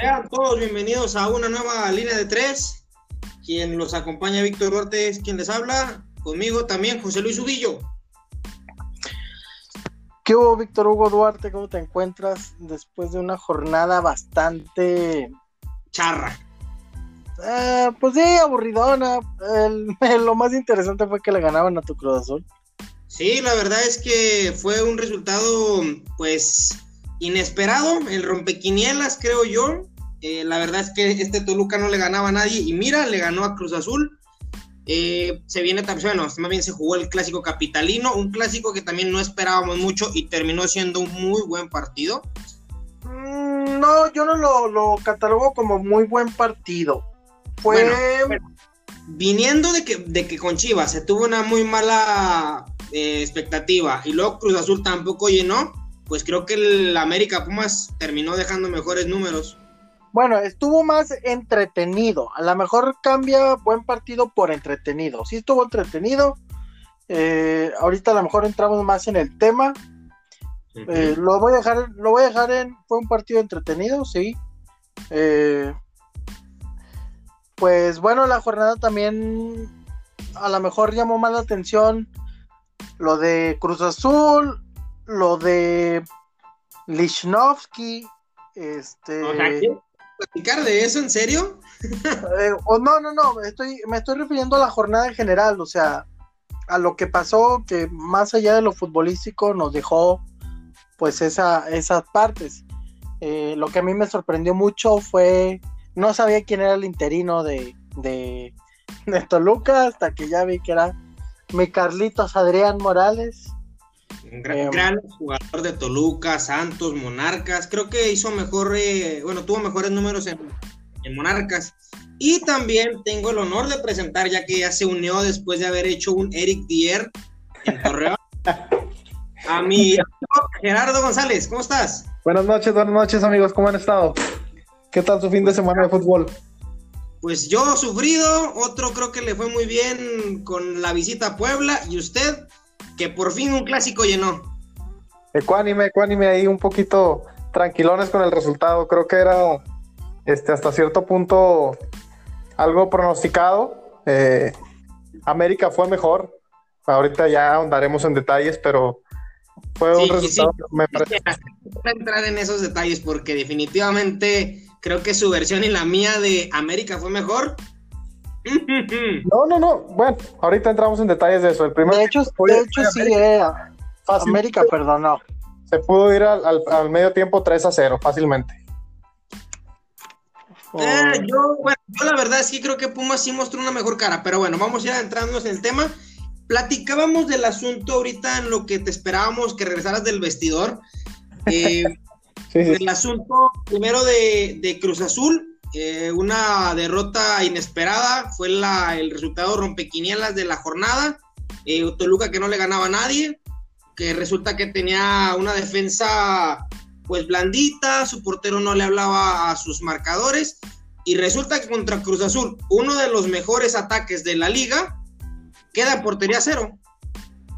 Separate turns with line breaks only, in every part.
Sean todos bienvenidos a una nueva línea de tres. Quien los acompaña, Víctor Duarte, es quien les habla. Conmigo también, José Luis Ubillo.
¿Qué hubo, Víctor Hugo Duarte? ¿Cómo te encuentras después de una jornada bastante
charra?
Eh, pues sí, aburridona. lo más interesante fue que le ganaban a tu Cruz Azul.
Sí, la verdad es que fue un resultado, pues, inesperado, el rompequinielas, creo yo. Eh, la verdad es que este Toluca no le ganaba a nadie y mira, le ganó a Cruz Azul. Eh, se viene también, bueno, más bien se jugó el clásico capitalino, un clásico que también no esperábamos mucho y terminó siendo un muy buen partido.
Mm, no, yo no lo, catalogo como muy buen partido. Fue.
viniendo de que, de que con Chivas se tuvo una muy mala eh, expectativa y luego Cruz Azul tampoco llenó, pues creo que el América Pumas terminó dejando mejores números.
Bueno, estuvo más entretenido. A lo mejor cambia buen partido por entretenido. Sí estuvo entretenido. Eh, ahorita a lo mejor entramos más en el tema. Eh, lo voy a dejar, lo voy a dejar en. Fue un partido entretenido, sí. Eh, pues bueno, la jornada también a lo mejor llamó más la atención lo de Cruz Azul, lo de Lichnowsky, este...
platicar de eso en serio?
Eh, no, no, no, estoy, me estoy refiriendo a la jornada en general, o sea, a lo que pasó, que más allá de lo futbolístico nos dejó pues esa, esas partes. Eh, lo que a mí me sorprendió mucho fue, no sabía quién era el interino de, de, de Toluca hasta que ya vi que era mi Carlitos Adrián Morales.
Gran, gran, jugador de Toluca, Santos, Monarcas. Creo que hizo mejor, eh, bueno, tuvo mejores números en, Monarcas. Y también tengo el honor de presentar, ya que ya se unió después de haber hecho un Eric Dier en Torreón, a mi amigo Gerardo González. ¿Cómo estás?
Buenas noches, buenas noches, amigos. ¿Cómo han estado? ¿Qué tal su fin de semana de fútbol?
Pues yo sufrido, otro creo que le fue muy bien con la visita a Puebla. ¿Y usted? Que por fin un clásico llenó.
Ecuánime, ecuánime ahí un poquito tranquilones con el resultado. Creo que era este, hasta cierto punto algo pronosticado. Eh, América fue mejor. Ahorita ya ahondaremos en detalles, pero fue un resultado me parece.
Entrar en esos detalles porque definitivamente creo que su versión y la mía de América fue mejor
no, no, no. Bueno, ahorita entramos en detalles de eso. El primer
de hecho, de hecho sí, eh, América perdonó.
Se pudo ir al, medio tiempo 3 a 0 fácilmente.
Eh, yo, bueno, yo la verdad es que creo que Pumas sí mostró una mejor cara, pero bueno, vamos ya entrándonos en el tema. Platicábamos del asunto ahorita en lo que te esperábamos que regresaras del vestidor. Eh, el asunto primero de, de Cruz Azul, eh, una derrota inesperada, fue el resultado rompequinielas de la jornada. Eh, Toluca que no le ganaba a nadie, que resulta que tenía una defensa pues blandita, su portero no le hablaba a sus marcadores y resulta que contra Cruz Azul, uno de los mejores ataques de la liga, queda portería cero.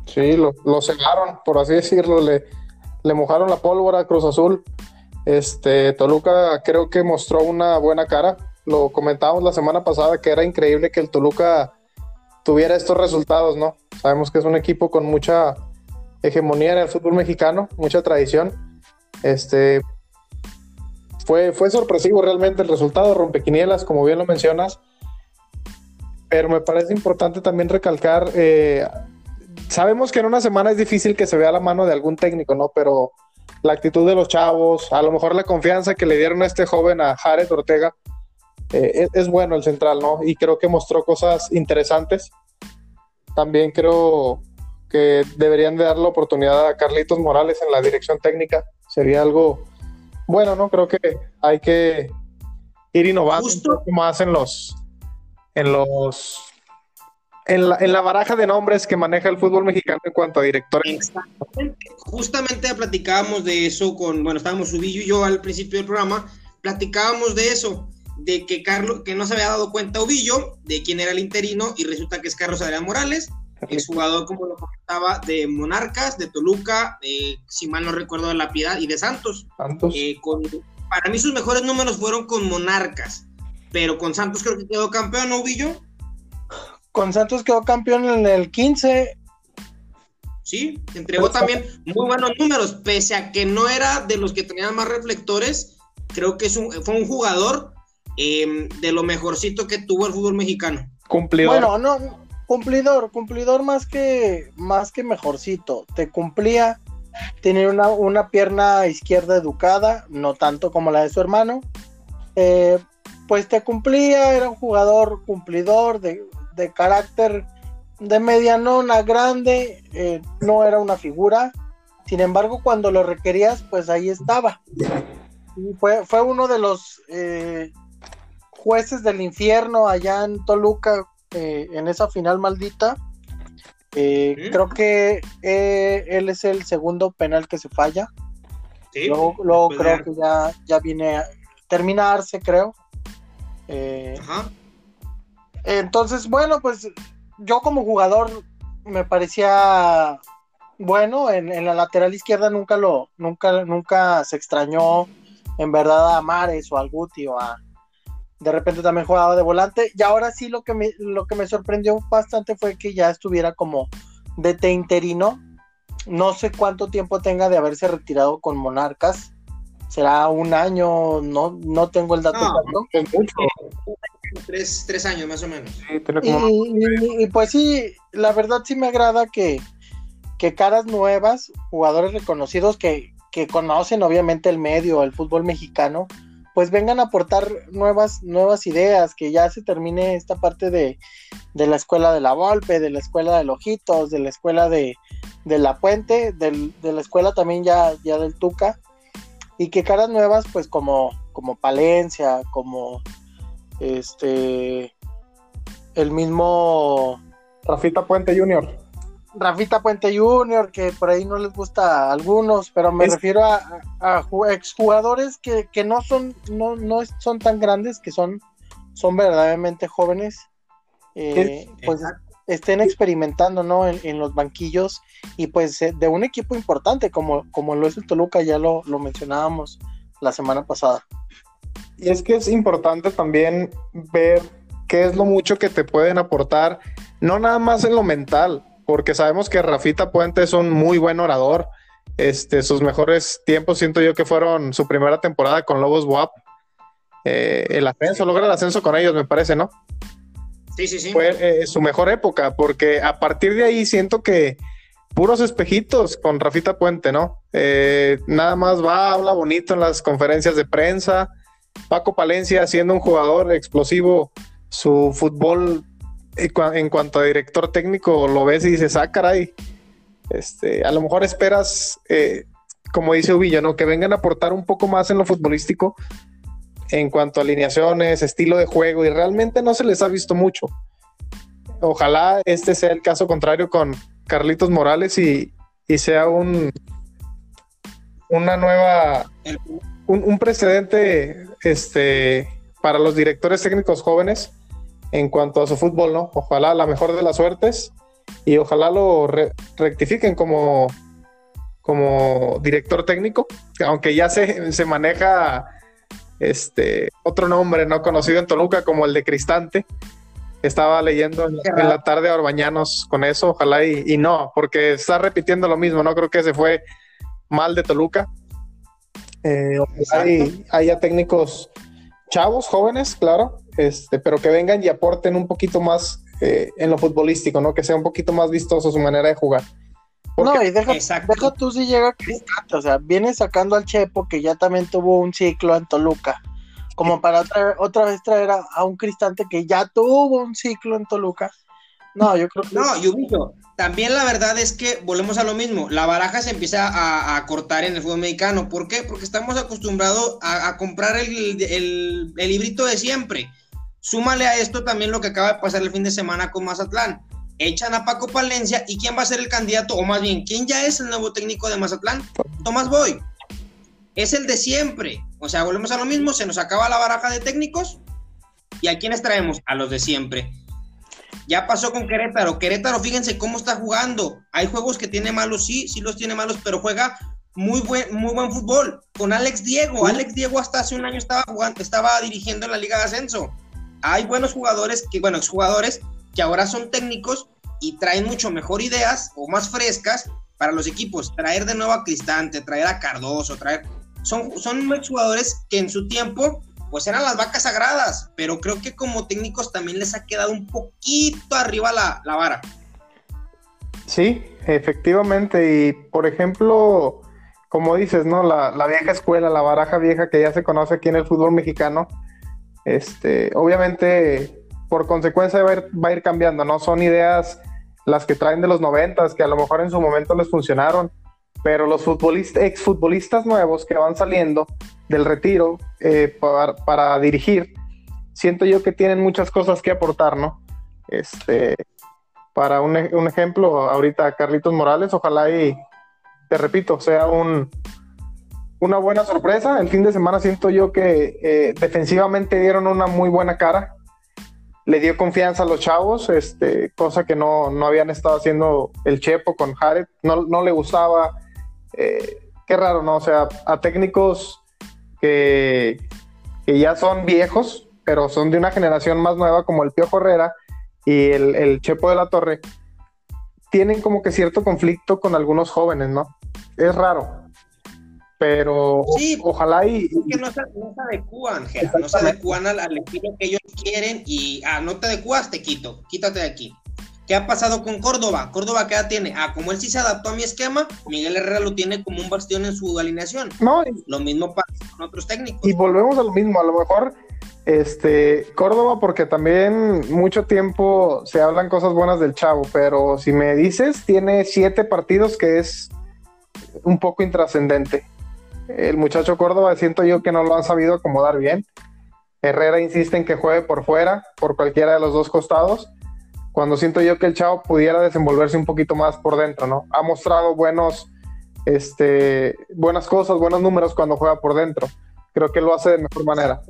Sí, lo, lo cegaron, por así decirlo, le, le mojaron la pólvora a Cruz Azul. Este, Toluca creo que mostró una buena cara. Lo comentábamos la semana pasada que era increíble que el Toluca tuviera estos resultados, ¿no? Sabemos que es un equipo con mucha hegemonía en el fútbol mexicano, mucha tradición. Este fue, fue sorpresivo realmente el resultado, rompequinielas, como bien lo mencionas. Pero me parece importante también recalcar, eh, sabemos que en una semana es difícil que se vea la mano de algún técnico, ¿no? Pero la actitud de los chavos, a lo mejor la confianza que le dieron a este joven, a Jared Ortega, eh, es, bueno el central, ¿no? Y creo que mostró cosas interesantes. También creo que deberían de dar la oportunidad a Carlitos Morales en la dirección técnica. Sería algo bueno, ¿no? Creo que hay que ir innovando un poco más en los, en los en la, en la, baraja de nombres que maneja el fútbol mexicano en cuanto a directores.
Justamente platicábamos de eso con, bueno, estábamos Ubillo y yo al principio del programa, platicábamos de eso, de que Carlos, que no se había dado cuenta Ubillo de quién era el interino y resulta que es Carlos Adrián Morales, es jugador, como lo comentaba, de Monarcas, de Toluca, si mal no recuerdo, de La Piedad y de Santos.
Santos.
Eh, con para mí sus mejores números fueron con Monarcas, pero con Santos creo que quedó campeón, ¿no, Villo?
Con Santos quedó campeón en el 15.
Sí, entregó también muy buenos números, pese a que no era de los que tenían más reflectores, creo que es un, fue un jugador em, de lo mejorcito que tuvo el fútbol mexicano.
Cumplidor. Bueno, no, cumplidor, cumplidor más que, más que mejorcito. Te cumplía, tenía una, una pierna izquierda educada, no tanto como la de su hermano. Eh, pues te cumplía, era un jugador cumplidor de, de carácter de medianona grande, eh, no era una figura. Sin embargo, cuando lo requerías, pues ahí estaba. Y fue, fue uno de los eh, jueces del infierno allá en Toluca, eh, en esa final maldita. Creo que él es el segundo penal que se falla. luego, creo que ya, ya viene a terminarse, creo. Ajá. Entonces, bueno, pues yo como jugador me parecía bueno, en, la lateral izquierda nunca lo, nunca, nunca se extrañó en verdad a Mares o al Guti o a de repente también jugaba de volante. Y ahora sí lo que me, lo que me sorprendió bastante fue que ya estuviera como DT interino. No sé cuánto tiempo tenga de haberse retirado con Monarcas será un año no, no tengo el dato
Tres, años más o menos.
y, pues sí, la verdad sí me agrada que, que caras nuevas, jugadores reconocidos que, que, conocen obviamente el medio, el fútbol mexicano, pues vengan a aportar nuevas, nuevas ideas, que ya se termine esta parte de, de la escuela de la Volpe, de la escuela de Lojitos, de la escuela de, de la Puente, de la escuela también ya, ya del Tuca, y que caras nuevas, pues como, como Palencia, como este, el mismo
Rafita Puente Junior.
Rafita Puente Junior, que por ahí no les gusta a algunos, pero me refiero a, exjugadores que, que, no son, no, no son tan grandes, que son, son verdaderamente jóvenes, eh, pues estén experimentando ¿no? En, los banquillos y pues eh, de un equipo importante como, como lo es el Toluca, ya lo, lo mencionábamos la semana pasada.
Y es que es importante también ver qué es lo mucho que te pueden aportar, no nada más en lo mental, porque sabemos que Rafita Puente es un muy buen orador. Este, sus mejores tiempos siento yo que fueron su primera temporada con Lobos WAP. Eh, el ascenso, logra el ascenso con ellos, me parece, ¿no? Fue eh, su mejor época, porque a partir de ahí siento que puros espejitos con Rafita Puente, ¿no? Eh, nada más va, habla bonito en las conferencias de prensa, Paco Palencia, siendo un jugador explosivo, su fútbol en cuanto a director técnico lo ves y dices, ah, caray, este, a lo mejor esperas, eh, como dice Uvilla, ¿no? que vengan a aportar un poco más en lo futbolístico en cuanto a alineaciones, estilo de juego, y realmente no se les ha visto mucho. Ojalá este sea el caso contrario con Carlitos Morales y, y sea un una nueva un, precedente este, para los directores técnicos jóvenes en cuanto a su fútbol, ¿no? Ojalá la mejor de las suertes y ojalá lo rectifiquen como, como director técnico, aunque ya se, se, maneja este otro nombre no conocido en Toluca como el de Cristante. Estaba leyendo en, la tarde a Orbañanos con eso, ojalá y, y no, porque está repitiendo lo mismo, no creo que se fue mal de Toluca eh, hay, haya técnicos chavos, jóvenes, claro, este, pero que vengan y aporten un poquito más eh, en lo futbolístico, ¿no? Que sea un poquito más vistoso su manera de jugar.
No, y deja, deja, tú si llega Cristante, o sea, viene sacando al Chepo, que ya también tuvo un ciclo en Toluca, como para otra vez traer a, un Cristante que ya tuvo un ciclo en Toluca. No, yo creo que...
No, yo también la verdad es que volvemos a lo mismo, la baraja se empieza a, cortar en el fútbol mexicano. ¿Por qué? Porque estamos acostumbrados a, comprar el, librito de siempre. Súmale a esto también lo que acaba de pasar el fin de semana con Mazatlán. Echan a Paco Palencia y ¿quién va a ser el candidato? O más bien, ¿quién ya es el nuevo técnico de Mazatlán? Tomás Boy. Es el de siempre. O sea, volvemos a lo mismo, se nos acaba la baraja de técnicos. ¿Y a quiénes traemos? A los de siempre. Ya pasó con Querétaro. Querétaro, fíjense cómo está jugando. Hay juegos que tiene malos, sí, sí los tiene malos, pero juega muy buen, muy buen fútbol. Con Alex Diego. Alex Diego hasta hace un año estaba jugando, estaba dirigiendo en la Liga de Ascenso. Hay buenos jugadores que, bueno, jugadores que ahora son técnicos y traen mucho mejor ideas o más frescas para los equipos. Traer de nuevo a Cristante, traer a Cardoso, traer. Son, son jugadores que en su tiempo pues eran las vacas sagradas, pero creo que como técnicos también les ha quedado un poquito arriba la, la vara.
Sí, efectivamente, y por ejemplo, como dices, ¿no? La, la, vieja escuela, la baraja vieja que ya se conoce aquí en el fútbol mexicano, este, obviamente, por consecuencia va a, ir, cambiando, ¿no? Son ideas las que traen de los noventas, que a lo mejor en su momento les funcionaron, pero los futbolistas, exfutbolistas nuevos que van saliendo del retiro eh, para, dirigir, siento yo que tienen muchas cosas que aportar, ¿no? Este, para un, un ejemplo, ahorita Carlitos Morales, ojalá y, te repito, sea un, una buena sorpresa. El fin de semana siento yo que eh, defensivamente dieron una muy buena cara. Le dio confianza a los chavos, este, cosa que no, no habían estado haciendo el Chepo con Jared. No, no le gustaba. Eh, qué raro, ¿no? O sea, a técnicos que, que, ya son viejos, pero son de una generación más nueva, como el Pío Herrera y el, el Chepo de la Torre, tienen como que cierto conflicto con algunos jóvenes, ¿no? Es raro. Pero sí, ojalá y.
Que no se, no se adecúan, no se adecúan al, al, estilo que ellos quieren y, ah, no te adecuas, te quito, quítate de aquí. ¿Qué ha pasado con Córdoba? Córdoba, ¿qué edad tiene? Ah, como él sí se adaptó a mi esquema, Miguel Herrera lo tiene como un bastión en su alineación. No, lo mismo pasa con otros técnicos.
Y volvemos a lo mismo, a lo mejor este, Córdoba, porque también mucho tiempo se hablan cosas buenas del chavo, pero si me dices, tiene siete partidos que es un poco intrascendente. El muchacho Córdoba siento yo que no lo han sabido acomodar bien. Herrera insiste en que juegue por fuera, por cualquiera de los dos costados, cuando siento yo que el chavo pudiera desenvolverse un poquito más por dentro, ¿no? Ha mostrado buenos, este, buenas cosas, buenos números cuando juega por dentro. Creo que lo hace de mejor manera.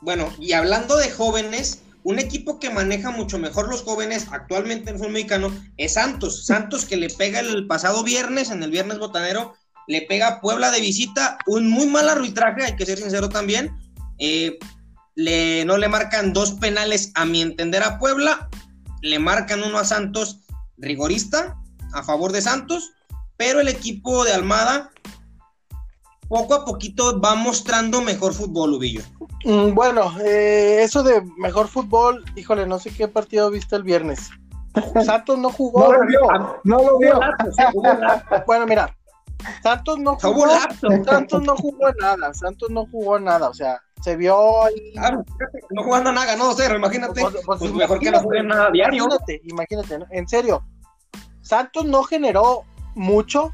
Bueno, y hablando de jóvenes, un equipo que maneja mucho mejor los jóvenes actualmente en el fútbol mexicano es Santos. Santos que le pega el pasado viernes, en el viernes botanero, le pega a Puebla de visita, un muy mal arbitraje, hay que ser sincero también. Eh, le, no le marcan dos penales a mi entender a Puebla, le marcan uno a Santos rigorista a favor de Santos, pero el equipo de Almada poco a poquito va mostrando mejor fútbol, Ubillo.
Mm, bueno, eh, eso de mejor fútbol, híjole, no sé qué partido viste el viernes. Santos no jugó.
No lo vio, no lo vio.
bueno, mira, Santos no jugó. Santos no jugó nada. Santos no jugó nada. O sea, se vio ahí.
no jugando nada, no cero, imagínate. Pues, pues, pues mejor que no jueguen nada diario.
Imagínate, imagínate, ¿no? en serio. Santos no generó mucho.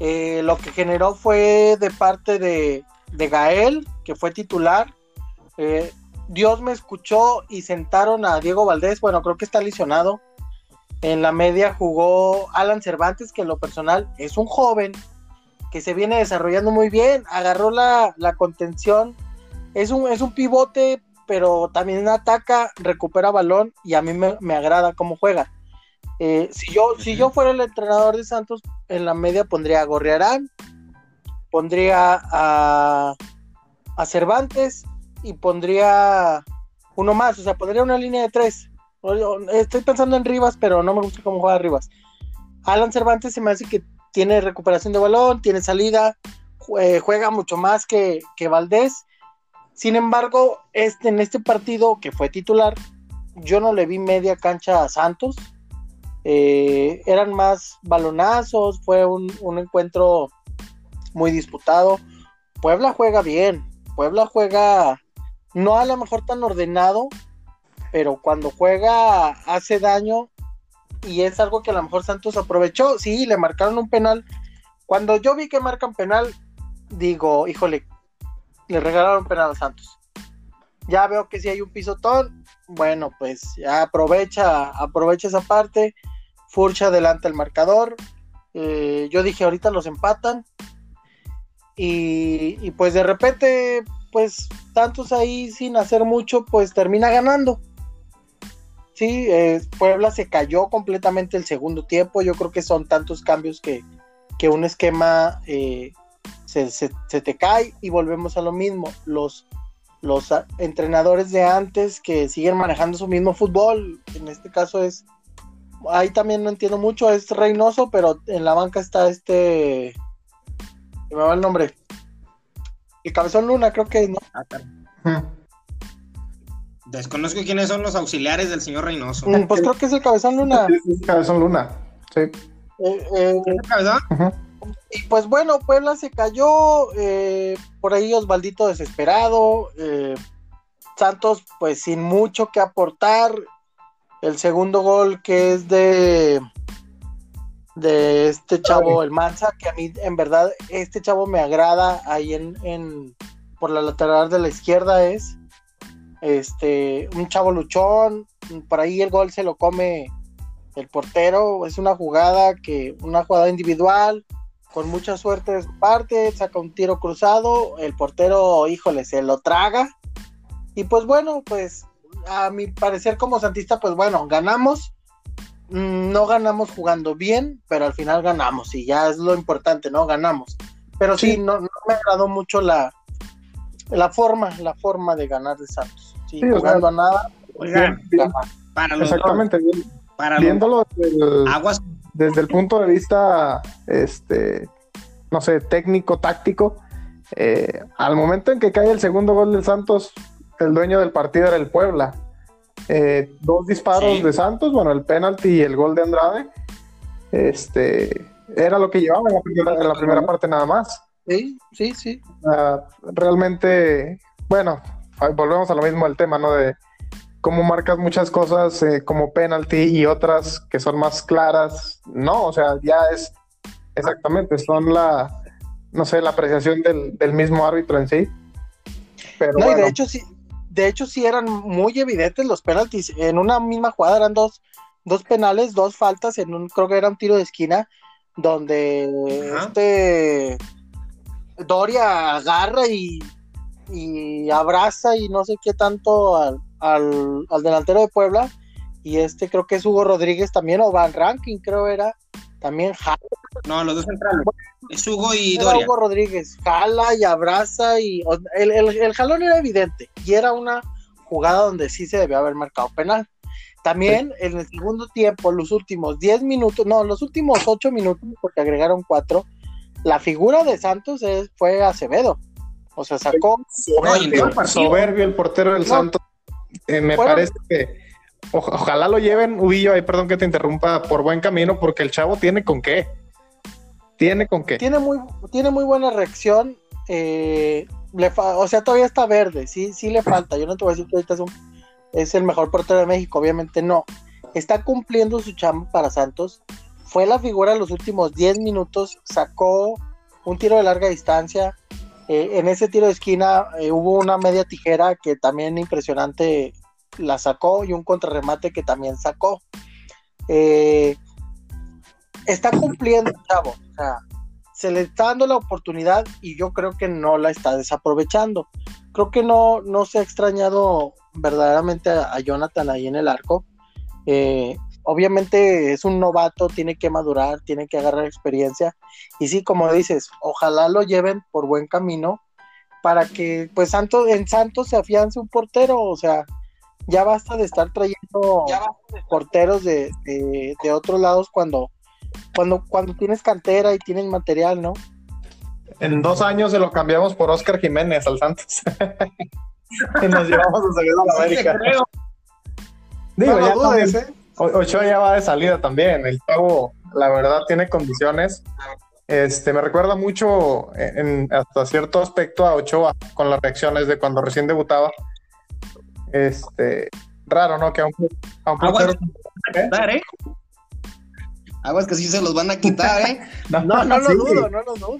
Eh, lo que generó fue de parte de, de Gael, que fue titular. Eh, Dios me escuchó y sentaron a Diego Valdés. Bueno, creo que está lesionado. En la media jugó Alan Cervantes, que en lo personal es un joven que se viene desarrollando muy bien. Agarró la, contención. Es un, pivote, pero también ataca, recupera balón y a mí me, agrada cómo juega. Eh, si, yo, si yo fuera el entrenador de Santos, en la media pondría a Gorriarán, pondría a, a Cervantes y pondría uno más, o sea, pondría una línea de tres. Estoy pensando en Rivas, pero no me gusta cómo juega Rivas. Alan Cervantes se me hace que tiene recuperación de balón, tiene salida, juega mucho más que, que Valdés. Sin embargo, este, en este partido que fue titular, yo no le vi media cancha a Santos. Eh, eran más balonazos, fue un, un encuentro muy disputado. Puebla juega bien, Puebla juega no a lo mejor tan ordenado, pero cuando juega hace daño y es algo que a lo mejor Santos aprovechó. Sí, le marcaron un penal. Cuando yo vi que marcan penal, digo, híjole, le regalaron penal a Santos. Ya veo que si hay un pisotón, bueno, pues ya aprovecha, aprovecha esa parte. Furcha adelanta el marcador. Eh, yo dije, ahorita los empatan. Y, y, pues de repente, pues tantos ahí sin hacer mucho, pues termina ganando. Sí, eh, Puebla se cayó completamente el segundo tiempo. Yo creo que son tantos cambios que, que un esquema eh, se, te cae y volvemos a lo mismo. Los, los entrenadores de antes que siguen manejando su mismo fútbol, en este caso es, ahí también no entiendo mucho, es Reynoso, pero en la banca está este, me va el nombre, el Cabezón Luna, creo que no. Ah,
Desconozco quiénes son los auxiliares del señor Reynoso.
Mm, pues creo que es el Cabezón Luna.
Cabezón Luna, sí.
Eh, eh, cabezón? Y pues bueno, Puebla se cayó, eh, por ahí Osvaldito desesperado, Santos pues sin mucho que aportar, el segundo gol que es de de este chavo, el Manza, que a mí en verdad este chavo me agrada ahí en, en por la lateral de la izquierda es este un chavo luchón, por ahí el gol se lo come el portero, es una jugada que una jugada individual con mucha suerte de su parte, saca un tiro cruzado, el portero, híjole, se lo traga. Y pues bueno, pues a mi parecer como santista, pues bueno, ganamos. Mm, no ganamos jugando bien, pero al final ganamos y ya es lo importante, ¿no? Ganamos. Pero sí, no, me agradó mucho la, la forma, la forma de ganar de Santos. Sí, jugando a nada.
para Exactamente, bien. Para viéndolo
aguas
desde el punto de vista, este, no sé, técnico, táctico, eh, al momento en que cae el segundo gol del Santos, el dueño del partido era el Puebla. Eh, dos disparos de Santos, bueno, el penalti y el gol de Andrade, este, era lo que llevaba en la primera, parte nada más.
Sí, sí, sí.
realmente, bueno, volvemos a lo mismo del tema, ¿no? De cómo marcas muchas cosas eh, como penalti y otras que son más claras. No, o sea, ya es exactamente, son la, no sé, la apreciación del, mismo árbitro en sí.
Pero no, y de hecho sí, de hecho sí eran muy evidentes los penaltis. En una misma jugada eran dos, dos penales, dos faltas, en un, creo que era un tiro de esquina, donde este Doria agarra y, y abraza y no sé qué tanto al, al, delantero de Puebla. Y este creo que es Hugo Rodríguez también, o Van Ranking, creo era. También jala.
No, los dos centrales. es Hugo y Doria.
Hugo Rodríguez. Jala y abraza y. El, el, jalón era evidente. Y era una jugada donde sí se debió haber marcado penal. También en el segundo tiempo, los últimos 10 minutos, no, los últimos 8 minutos, porque agregaron 4, la figura de Santos fue Acevedo. O sea, sacó.
Soberbio, el portero del Santos. Eh, me parece que ojalá lo lleven, Ubillo, ahí perdón que te interrumpa, por buen camino, porque el chavo tiene con qué. Tiene con qué.
Tiene muy, tiene muy buena reacción. Eh, o sea, todavía está verde, sí, sí le falta. Yo no te voy a decir que ahorita es, es el mejor portero de México, obviamente no. Está cumpliendo su chamba para Santos. Fue la figura en los últimos 10 minutos, sacó un tiro de larga distancia, eh, en ese tiro de esquina eh, hubo una media tijera que también impresionante la sacó y un contrarremate que también sacó. Eh, está cumpliendo, chavo. O sea, se le está dando la oportunidad y yo creo que no la está desaprovechando. Creo que no, no se ha extrañado verdaderamente a, Jonathan ahí en el arco. Obviamente es un novato, tiene que madurar, tiene que agarrar experiencia. Y sí, como dices, ojalá lo lleven por buen camino para que pues Santos, en Santos se afiance un portero, o sea, ya basta de estar trayendo porteros de, de, otros lados cuando, cuando, cuando tienes cantera y tienes material, ¿no?
En dos años se lo cambiamos por Oscar Jiménez al Santos. y nos llevamos a salir a la América. Digo, ya dudes, ¿eh? Ochoa ya va de salida también. El chavo, la verdad, tiene condiciones. Este, me recuerda mucho en, hasta cierto aspecto a Ochoa con las reacciones de cuando recién debutaba. Este, raro, ¿no? Que a un,
Aguas, ¿eh? Aguas que sí se los van a quitar, ¿eh?
no, no, no, lo dudo, no lo dudo.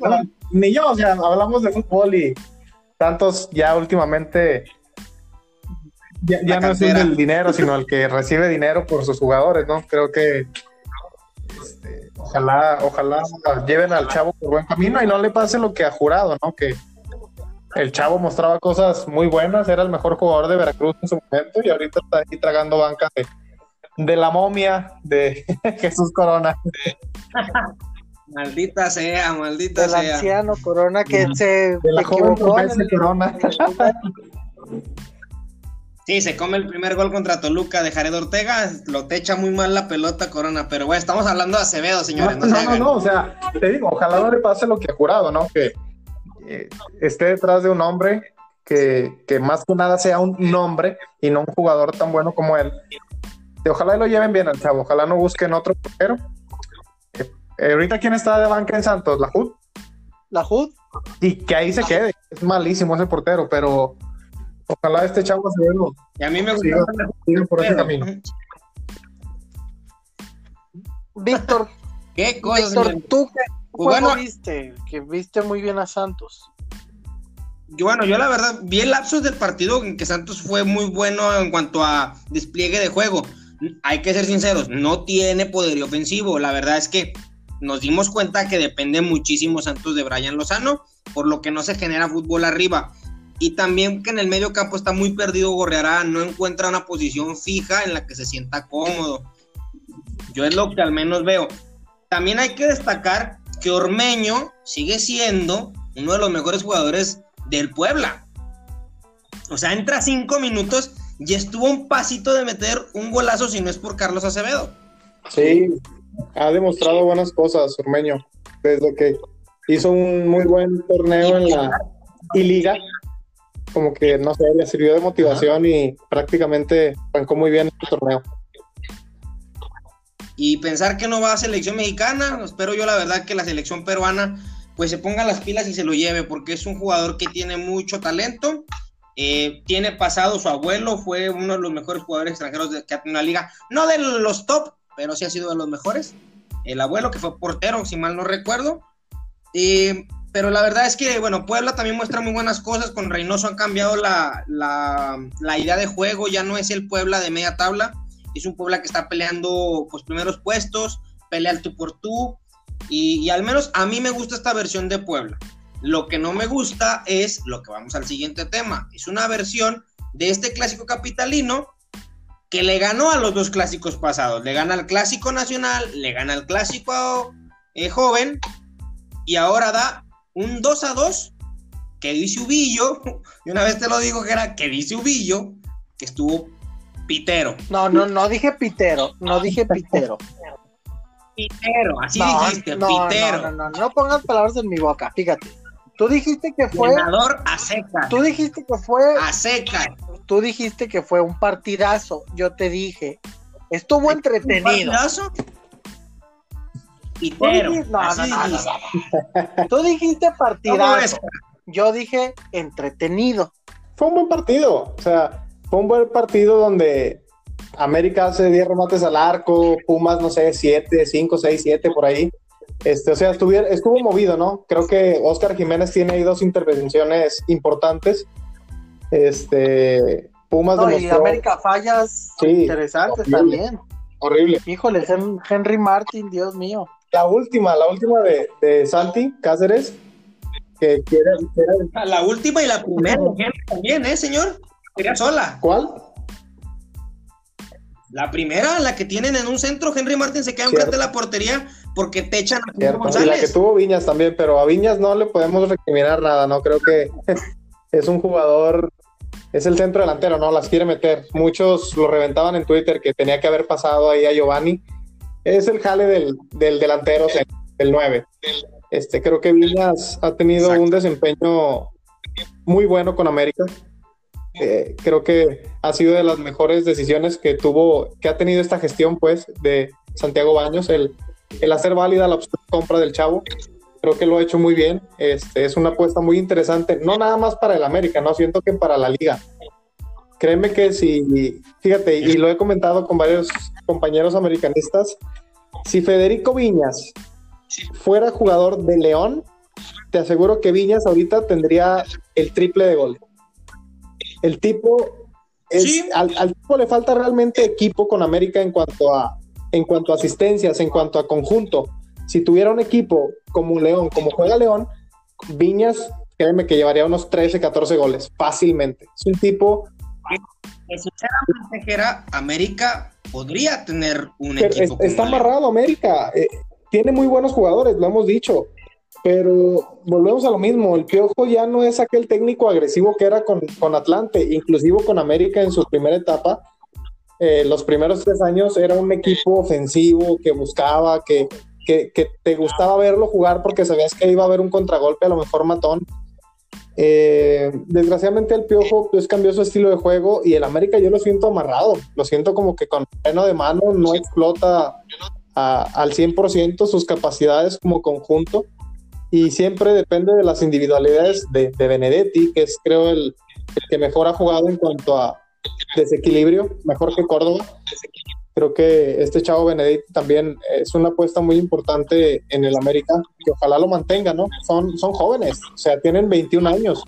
ni yo, o sea, hablamos de fútbol y tantos ya últimamente ya, no es el dinero, sino el que recibe dinero por sus jugadores, ¿no? Creo que este, ojalá, ojalá lleven al chavo por buen camino y no le pase lo que ha jurado, ¿no? Que el chavo mostraba cosas muy buenas, era el mejor jugador de Veracruz en su momento y ahorita está ahí tragando banca de, la momia de Jesús Corona.
Maldita sea, maldita
sea.
El
anciano Corona que se.
De la joven Corona.
Sí, se come el primer gol contra Toluca de Jared Ortega, lo te echa muy mal la pelota Corona, pero bueno, estamos hablando de Acevedo, señores.
No, no, no, o sea, te digo, ojalá no le pase lo que ha jurado, ¿no? Que eh, esté detrás de un hombre que, que, más que nada sea un nombre y no un jugador tan bueno como él. Y ojalá lo lleven bien al chavo, ojalá no busquen otro portero. Eh, eh, ahorita, ¿quién está de banca en Santos? ¿La HUD?
¿La HUD?
Y que ahí se quede, es malísimo ese portero, pero Ojalá este chavo se vea.
Y a mí me gusta
siga, por ese camino.
Víctor,
¿qué cosas?
Víctor, tú qué pues bueno, viste, que viste muy bien a Santos.
Yo, bueno, yo la verdad vi el lapsus del partido en que Santos fue muy bueno en cuanto a despliegue de juego. Hay que ser sinceros, no tiene poderío ofensivo. La verdad es que nos dimos cuenta que depende muchísimo Santos de Brian Lozano, por lo que no se genera fútbol arriba y también que en el medio campo está muy perdido Gorreará, no encuentra una posición fija en la que se sienta cómodo. Yo es lo que al menos veo. También hay que destacar que Ormeño sigue siendo uno de los mejores jugadores del Puebla. O sea, entra cinco minutos y estuvo un pasito de meter un golazo si no es por Carlos Acevedo.
Sí, ha demostrado buenas cosas Ormeño, desde que hizo un muy buen torneo en la y liga como que, no sé, le sirvió de motivación y prácticamente arrancó muy bien el torneo.
Y pensar que no va a selección mexicana, espero yo la verdad que la selección peruana pues se ponga las pilas y se lo lleve, porque es un jugador que tiene mucho talento, eh, tiene pasado, su abuelo fue uno de los mejores jugadores extranjeros de, que ha tenido la liga, no de los top, pero sí ha sido de los mejores. El abuelo que fue portero, si mal no recuerdo. Eh, pero la verdad es que, bueno, Puebla también muestra muy buenas cosas. Con Reynoso han cambiado la, la, idea de juego, ya no es el Puebla de media tabla, es un Puebla que está peleando pues primeros puestos, pelea el tú por tú, y, y, al menos a mí me gusta esta versión de Puebla. Lo que no me gusta es lo que vamos al siguiente tema, es una versión de este clásico capitalino que le ganó a los dos clásicos pasados, le gana al clásico nacional, le gana al clásico eh, joven, y ahora da un 2 a 2 que dice Ubillo, y una vez te lo digo que era que dice Ubillo, que estuvo pitero.
No, no, no dije pitero, no dije pitero.
pitero, así dijiste, pitero.
No, no, no, no pongas palabras en mi boca, fíjate. Tú dijiste que fue.
Senador a seca.
Tú dijiste que fue.
A seca.
Tú dijiste que fue un partidazo. Yo te dije. Estuvo entretenido. ¿Un partidazo? Tú dijiste partidazo. Yo dije entretenido.
Fue un buen partido. O sea, fue un buen partido donde América hace 10 remates al arco, Pumas, no sé, 7, 5, 6, 7 por ahí. Este, o sea, estuvo movido, ¿no? Creo que Oscar Jiménez tiene ahí dos intervenciones importantes. Este, Pumas
no, Y América fallas interesantes también.
Horrible.
Híjole, Henry Martin, Dios mío
la última, la última de, de Santi Cáceres, que quiere,
La última y la primera también, ¿eh, señor? Quería sola.
¿Cuál?
La primera, la que tienen en un centro, Henry Martin se queda enfrente de la portería porque te echan a González.
Y la que tuvo Viñas también, pero a Viñas no le podemos recriminar nada, ¿no? Creo que es un jugador, es el centro delantero, ¿no? Las quiere meter. Muchos lo reventaban en Twitter que tenía que haber pasado ahí a Giovanni es el jale del, delantero, del 9. Este, creo que Viñas ha tenido un desempeño muy bueno con América. Eh, creo que ha sido de las mejores decisiones que tuvo, que ha tenido esta gestión, pues, de Santiago Baños, el, el hacer válida la compra del chavo. Creo que lo ha hecho muy bien. Este, es una apuesta muy interesante, no nada más para el América, no siento que para la liga. Créeme que si, fíjate, y lo he comentado con varios compañeros americanistas, si Federico Viñas fuera jugador de León, te aseguro que Viñas ahorita tendría el triple de gol. El tipo, al, tipo le falta realmente equipo con América en cuanto a en cuanto a asistencias, en cuanto a conjunto. Si tuviera un equipo como León, como juega León, Viñas, créeme que llevaría unos 13, 14 goles fácilmente. Es un tipo
sinceramente, era América podría tener un equipo.
está amarrado América. Eh, tiene muy buenos jugadores, lo hemos dicho, pero volvemos a lo mismo, el Piojo ya no es aquel técnico agresivo que era con, con Atlante, inclusive con América en su primera etapa. Eh, los primeros tres años era un equipo ofensivo que buscaba, que, que, que, te gustaba verlo jugar porque sabías que iba a haber un contragolpe, a lo mejor matón. Eh, desgraciadamente el Piojo pues cambió su estilo de juego y el América yo lo siento amarrado, lo siento como que con freno de mano no explota a, al 100% sus capacidades como conjunto y siempre depende de las individualidades de, de Benedetti, que es creo el, que mejor ha jugado en cuanto a desequilibrio, mejor que Córdoba. Creo que este chavo Benedetti también es una apuesta muy importante en el América, que ojalá lo mantenga, ¿no? Son, son jóvenes, o sea, tienen 21 años.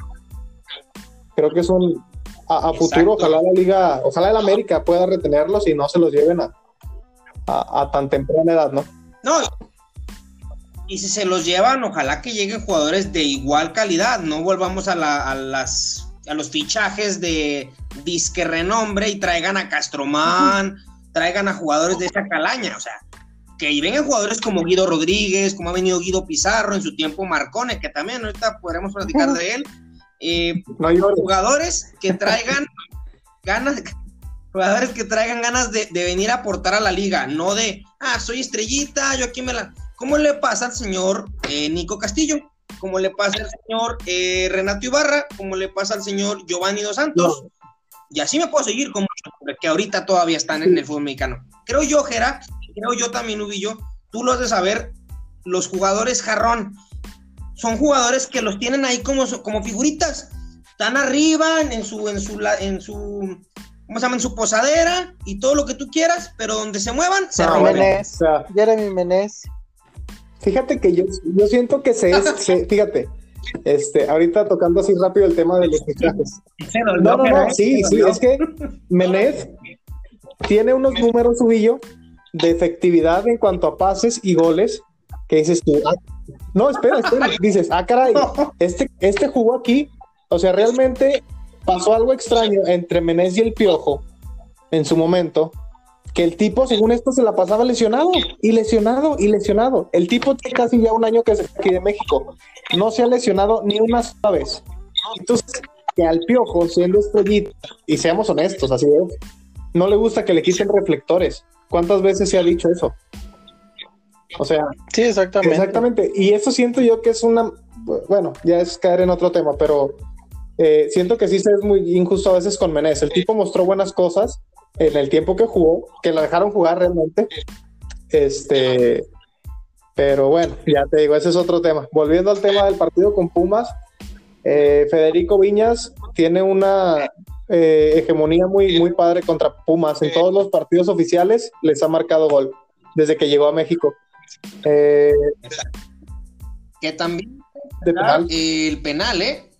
Creo que son a, a futuro, ojalá la liga, ojalá el América pueda retenerlos y no se los lleven a, a, a tan temprana edad, ¿no?
No, y si se los llevan, ojalá que lleguen jugadores de igual calidad, no volvamos a, la, a las, a los fichajes de disque renombre y traigan a Castromán, traigan a jugadores de esa calaña, o sea, que vengan jugadores como Guido Rodríguez, como ha venido Guido Pizarro, en su tiempo Marcone, que también ahorita podremos platicar de él, eh, no jugadores que traigan ganas, jugadores que traigan ganas de, de venir a aportar a la liga, no de, ah, soy estrellita, yo aquí me la ¿Cómo le pasa al señor eh, Nico Castillo? ¿Cómo le pasa al señor eh, Renato Ibarra? ¿Cómo le pasa al señor Giovanni Dos Santos? No. Y así me puedo seguir muchos que ahorita todavía están en el fútbol mexicano. Creo yo, Gera, creo yo también, Ubillo, tú lo has de saber, los jugadores jarrón son jugadores que los tienen ahí como, como figuritas. Están arriba en su, en su, en su, ¿cómo se llama? En su posadera y todo lo que tú quieras, pero donde se muevan, se
no,
rompen.
Menés, Jeremy Menés.
Fíjate que yo, yo siento que se, se, fíjate, este, ahorita tocando así rápido el tema de los fichajes. No, no, no, sí, sí, es que Menez tiene unos números subillo de efectividad en cuanto a pases y goles que dices tú, ah, no, espera, espera, dices, ah, caray, este, este jugó aquí, o sea, realmente pasó algo extraño entre Menez y el Piojo en su momento, que el tipo, según esto, se la pasaba lesionado y lesionado y lesionado. El tipo tiene casi ya un año que es aquí de México. No se ha lesionado ni una sola vez. Entonces, que al piojo, siendo estrellita, y seamos honestos, así es, no le gusta que le quiten reflectores. ¿Cuántas veces se ha dicho eso? O sea,
sí, exactamente.
Exactamente. Y eso siento yo que es una, bueno, ya es caer en otro tema, pero eh, siento que sí se es muy injusto a veces con Menés. El tipo mostró buenas cosas, en el tiempo que jugó, que lo dejaron jugar realmente. Este, pero bueno, ya te digo, ese es otro tema. Volviendo al tema del partido con Pumas, eh, Federico Viñas tiene una eh, hegemonía muy, muy padre contra Pumas. En todos los partidos oficiales les ha marcado gol desde que llegó a México. Eh,
que también de penal. el penal, ¿eh?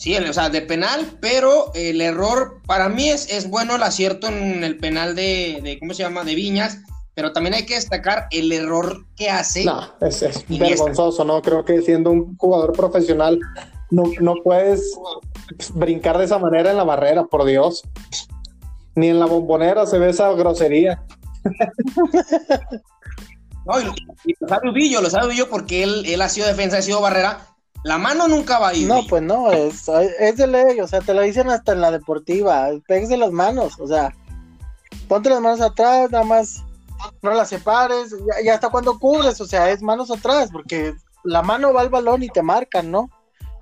Sí, o sea, de penal, pero el error para mí es, es bueno el acierto en el penal de, de, ¿cómo se llama? De Viñas, pero también hay que destacar el error que hace.
No, es, es vergonzoso, ¿no? Creo que siendo un jugador profesional no, no puedes brincar de esa manera en la barrera, por Dios. Ni en la bombonera se ve esa grosería.
no, y, y lo sabe Ubillo, lo sabe Ubillo porque él, él ha sido defensa, ha sido barrera, la mano nunca va a ir.
No, pues no, es, es de ley, o sea, te lo dicen hasta en la deportiva, pegues de las manos, o sea, ponte las manos atrás, nada más no las separes, y hasta cuando cubres, o sea, es manos atrás, porque la mano va al balón y te marcan, ¿no?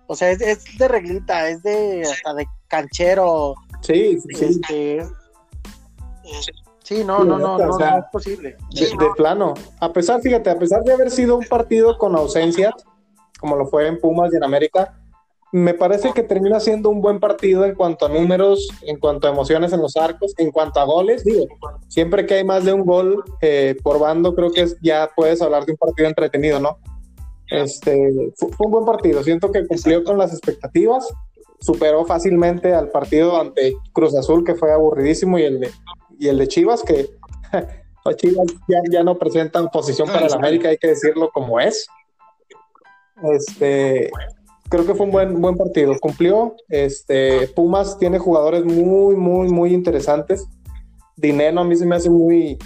O sea, es, es de reglita, es de hasta de canchero.
Sí, sí,
este, sí. no, no, no, no, o sea, no, es posible.
De, de plano, a pesar, fíjate, a pesar de haber sido un partido con ausencias, como lo fue en Pumas y en América, me parece que termina siendo un buen partido en cuanto a números, en cuanto a emociones en los arcos, en cuanto a goles, digo, siempre que hay más de un gol eh, por bando, creo que ya puedes hablar de un partido entretenido, ¿no? Este, fue, fue un buen partido, siento que cumplió con las expectativas, superó fácilmente al partido ante Cruz Azul, que fue aburridísimo, y el de, y el de Chivas, que Chivas ya, ya no presentan posición para el América, hay que decirlo como es. Este, creo que fue un buen, buen partido. Cumplió. Este, Pumas tiene jugadores muy, muy, muy interesantes. Dinero a mí se me hace muy,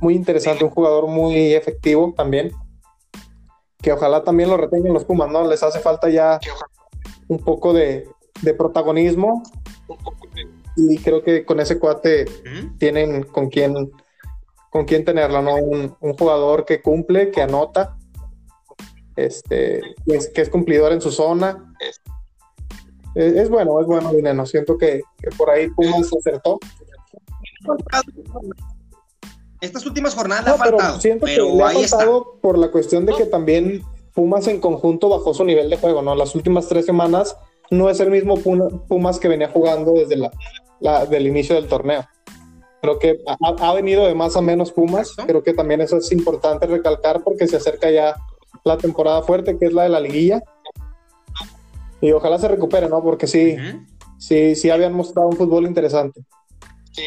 muy interesante, un jugador muy efectivo también. Que ojalá también lo retengan los Pumas, ¿no? Les hace falta ya un poco de, de protagonismo. Y creo que con ese cuate tienen con quién, con quién tenerlo, ¿no? Un, jugador que cumple, que anota, este, que es cumplidor en su zona. Es, bueno, es bueno, Dineno. Siento que, por ahí Pumas acertó.
Estas últimas jornadas ha faltado.
siento que le ha faltado por la cuestión de que también Pumas en conjunto bajó su nivel de juego, ¿no? Las últimas tres semanas no es el mismo Pumas que venía jugando desde la, del inicio del torneo. Creo que ha, venido de más a menos Pumas. Creo que también eso es importante recalcar porque se acerca ya la temporada fuerte, que es la de la liguilla. Y ojalá se recupere, ¿no? Porque sí, sí, sí habían mostrado un fútbol interesante. Sí.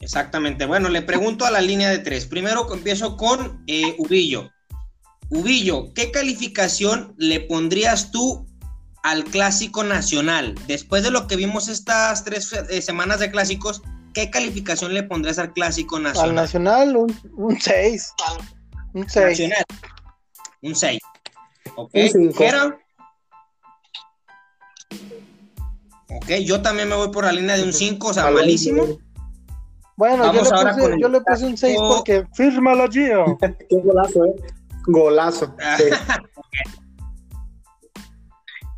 Exactamente. Bueno, le pregunto a la línea de tres. Primero empiezo con eh, Ubillo. Ubillo, ¿qué calificación le pondrías tú al clásico nacional? Después de lo que vimos estas tres eh, semanas de clásicos, ¿qué calificación le pondrías al clásico nacional?
Al nacional, un 6. Un 6.
Un 6. Ok, Ok, yo también me voy por la línea de un 5, o sea, malísimo.
Bueno, yo le, puse, yo le, puse, un 6 porque fírmalo, Gio.
Qué golazo, ¿eh? Golazo.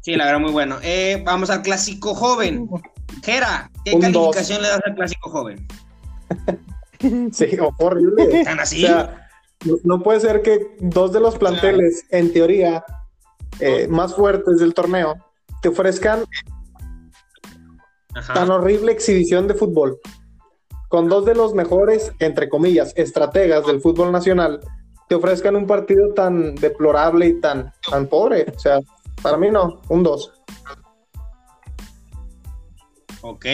Sí. la verdad, muy bueno. Eh, vamos al clásico joven. Gera, ¿qué calificación le das al clásico joven?
sí, horrible. ¿Están así? O sea, no puede ser que dos de los planteles, en teoría, eh, más fuertes del torneo, te ofrezcan tan horrible exhibición de fútbol con dos de los mejores, entre comillas, estrategas del fútbol nacional, te ofrezcan un partido tan deplorable y tan, tan pobre. O sea, para mí no, un 2.
Ok.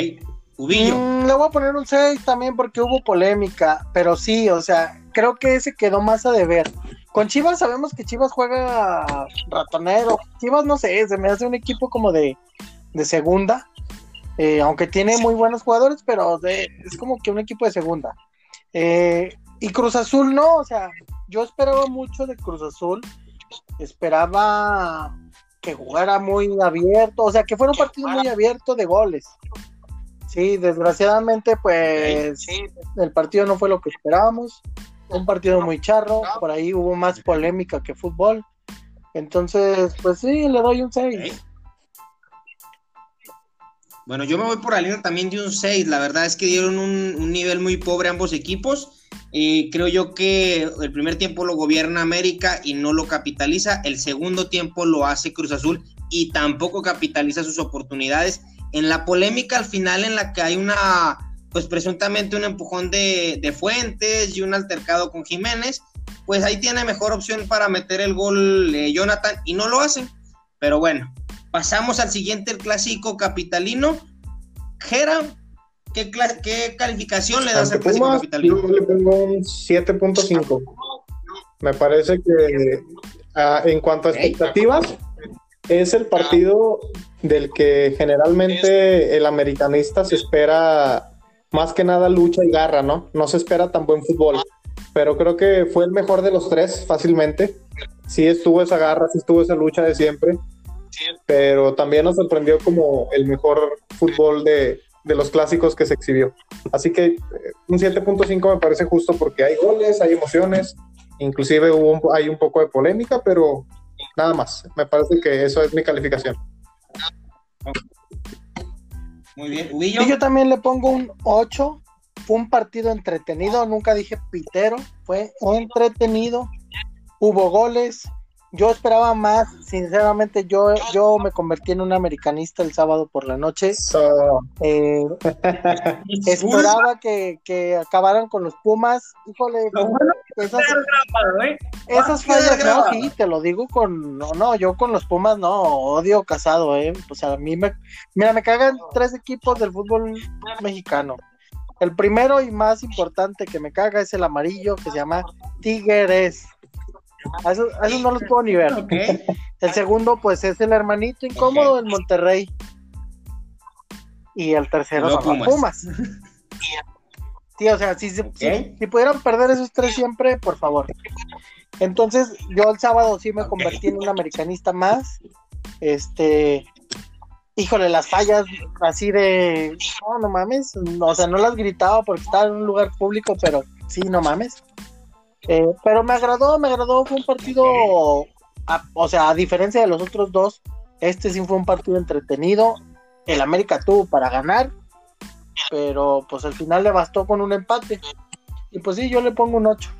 Ubillo.
Mm, le voy a poner un 6 también porque hubo polémica, pero sí, o sea, creo que ese quedó más a deber. Con Chivas sabemos que Chivas juega ratonero. Chivas no sé, se me hace un equipo como de, de segunda. Eh, aunque tiene muy buenos jugadores, pero es como que un equipo de segunda. Eh, y Cruz Azul no, o sea, yo esperaba mucho de Cruz Azul, esperaba que jugara muy abierto, o sea, que fuera un partido muy abierto de goles. Sí, desgraciadamente, pues el partido no fue lo que esperábamos, un partido muy charro, por ahí hubo más polémica que fútbol. Entonces, pues sí, le doy un 6.
Bueno, yo me voy por la línea también de un 6. La verdad es que dieron un, nivel muy pobre ambos equipos. y creo yo que el primer tiempo lo gobierna América y no lo capitaliza. El segundo tiempo lo hace Cruz Azul y tampoco capitaliza sus oportunidades. En la polémica al final en la que hay una, pues presuntamente un empujón de, Fuentes y un altercado con Jiménez, pues ahí tiene mejor opción para meter el gol eh, Jonathan y no lo hacen. Pero bueno, Pasamos al siguiente, el clásico capitalino. Gera, ¿qué, calificación le das al clásico capitalino?
Yo le pongo un 7.5. Me parece que ah, en cuanto a expectativas, es el partido del que generalmente el americanista se espera más que nada lucha y garra, ¿no? No se espera tan buen fútbol. Pero creo que fue el mejor de los tres, fácilmente. Sí estuvo esa garra, sí estuvo esa lucha de siempre pero también nos sorprendió como el mejor fútbol de, los clásicos que se exhibió. Así que eh, un 7.5 me parece justo porque hay goles, hay emociones, inclusive hubo hay un poco de polémica, pero nada más. Me parece que eso es mi calificación.
Muy bien.
Y yo también le pongo un 8. Fue un partido entretenido, nunca dije pitero, fue entretenido. Hubo goles, yo esperaba más, sinceramente, yo, yo me convertí en un americanista el sábado por la noche. Eh, esperaba que, que, acabaran con los Pumas. Híjole, esas, ¿eh? esas fallas, no, sí, te lo digo con, no, no, yo con los Pumas no, odio casado, eh. O sea, a mí me, mira, me cagan tres equipos del fútbol mexicano. El primero y más importante que me caga es el amarillo que se llama Tigres. A eso, no los puedo ni ver. El segundo, pues, es el hermanito incómodo en Monterrey. Y el tercero son Pumas. Sí, o sea, si, si, pudieran perder esos tres siempre, por favor. Entonces, yo el sábado sí me convertí en un americanista más. Este, híjole, las fallas así de, no, no mames, o sea, no las gritaba porque estaba en un lugar público, pero sí, no mames. Eh, pero me agradó, me agradó, fue un partido, o sea, a diferencia de los otros dos, este sí fue un partido entretenido. El América tuvo para ganar, pero pues al final le bastó con un empate. Y pues sí, yo le pongo un 8.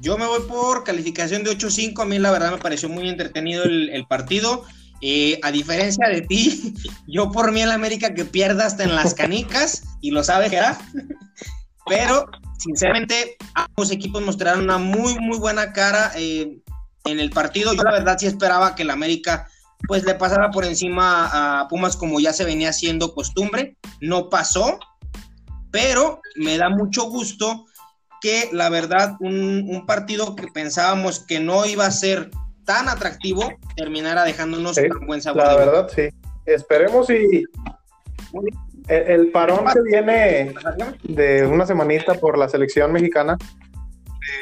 Yo me voy por calificación de 8-5. A mí la verdad me pareció muy entretenido el, partido. Eh, a diferencia de ti, yo por mí el América que pierda hasta en las canicas, y lo sabe Gerard. Pero, sinceramente, ambos equipos mostraron una muy, muy buena cara eh, en el partido. Yo la verdad sí esperaba que el América pues le pasara por encima a Pumas como ya se venía haciendo costumbre. No pasó, pero me da mucho gusto que la verdad un, partido que pensábamos que no iba a ser tan atractivo terminara dejándonos un buen sabor.
La verdad, sí. Esperemos y el, parón que viene de una semanita por la selección mexicana,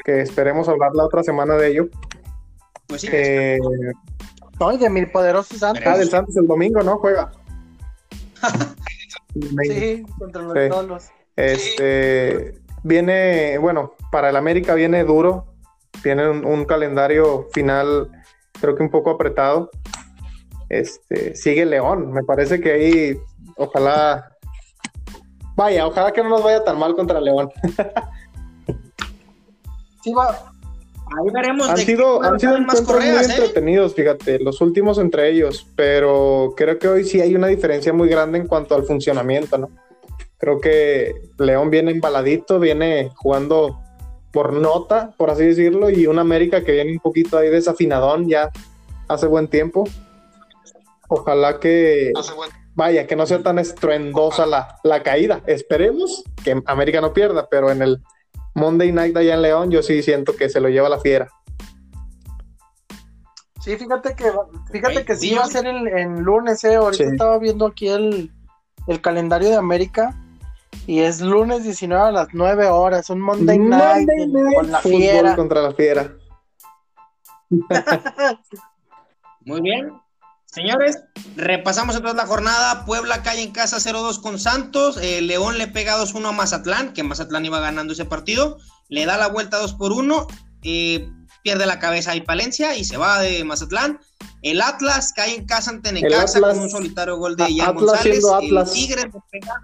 que esperemos hablar la otra semana de ello.
Pues sí.
Eh, no, de mi poderoso Santos.
Ah, del Santos el domingo, ¿no? Juega.
sí, contra los sí.
Este, viene, bueno, para el América viene duro, tiene un, calendario final creo que un poco apretado. Este, sigue León, me parece que ahí ojalá vaya, ojalá que no nos vaya tan mal contra León.
sí va.
Ahí veremos.
Han sido, han sido más muy ¿eh? entretenidos, fíjate, los últimos entre ellos, pero creo que hoy sí hay una diferencia muy grande en cuanto al funcionamiento, ¿no? Creo que León viene embaladito, viene jugando por nota, por así decirlo, y un América que viene un poquito ahí desafinadón ya hace buen tiempo. Ojalá que vaya, que no sea tan estruendosa la, la caída. Esperemos que América no pierda, pero en el Monday Night allá en León yo sí siento que se lo lleva la fiera.
Sí, fíjate que fíjate que sí va a ser en, lunes, eh. Ahorita estaba viendo aquí el, el calendario de América y es lunes 19 a las 9 horas, un Monday, night, con la fiera.
contra la fiera.
Muy bien. Señores, repasamos entonces la jornada. Puebla cae en casa 0-2 con Santos. Eh, León le pega 2-1 a Mazatlán, que Mazatlán iba ganando ese partido. Le da la vuelta 2 por 1. Eh, pierde la cabeza ahí Palencia y se va de Mazatlán. El Atlas cae en casa ante Necaxa con un solitario gol de Ian González. El Tigres le pega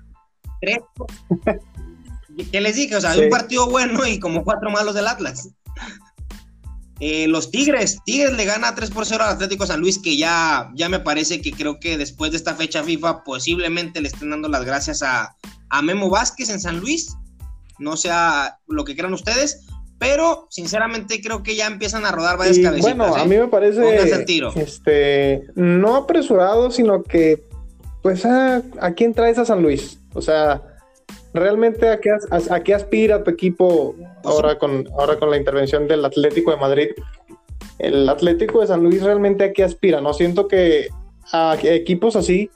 ¿Qué les dije? O sea, un partido bueno y como cuatro malos del Atlas. Eh, los Tigres, Tigres le gana 3 por 0 al Atlético San Luis, que ya, ya me parece que creo que después de esta fecha FIFA posiblemente le estén dando las gracias a, Memo Vázquez en San Luis. No sea lo que crean ustedes, pero sinceramente creo que ya empiezan a rodar varias cabecitas.
Bueno, a ¿eh? mí me parece este no apresurado, sino que pues a, ¿a quién traes a San Luis? O sea, realmente a qué, aspira tu equipo ahora con, ahora con la intervención del Atlético de Madrid. El Atlético de San Luis realmente a qué aspira. No siento que a equipos así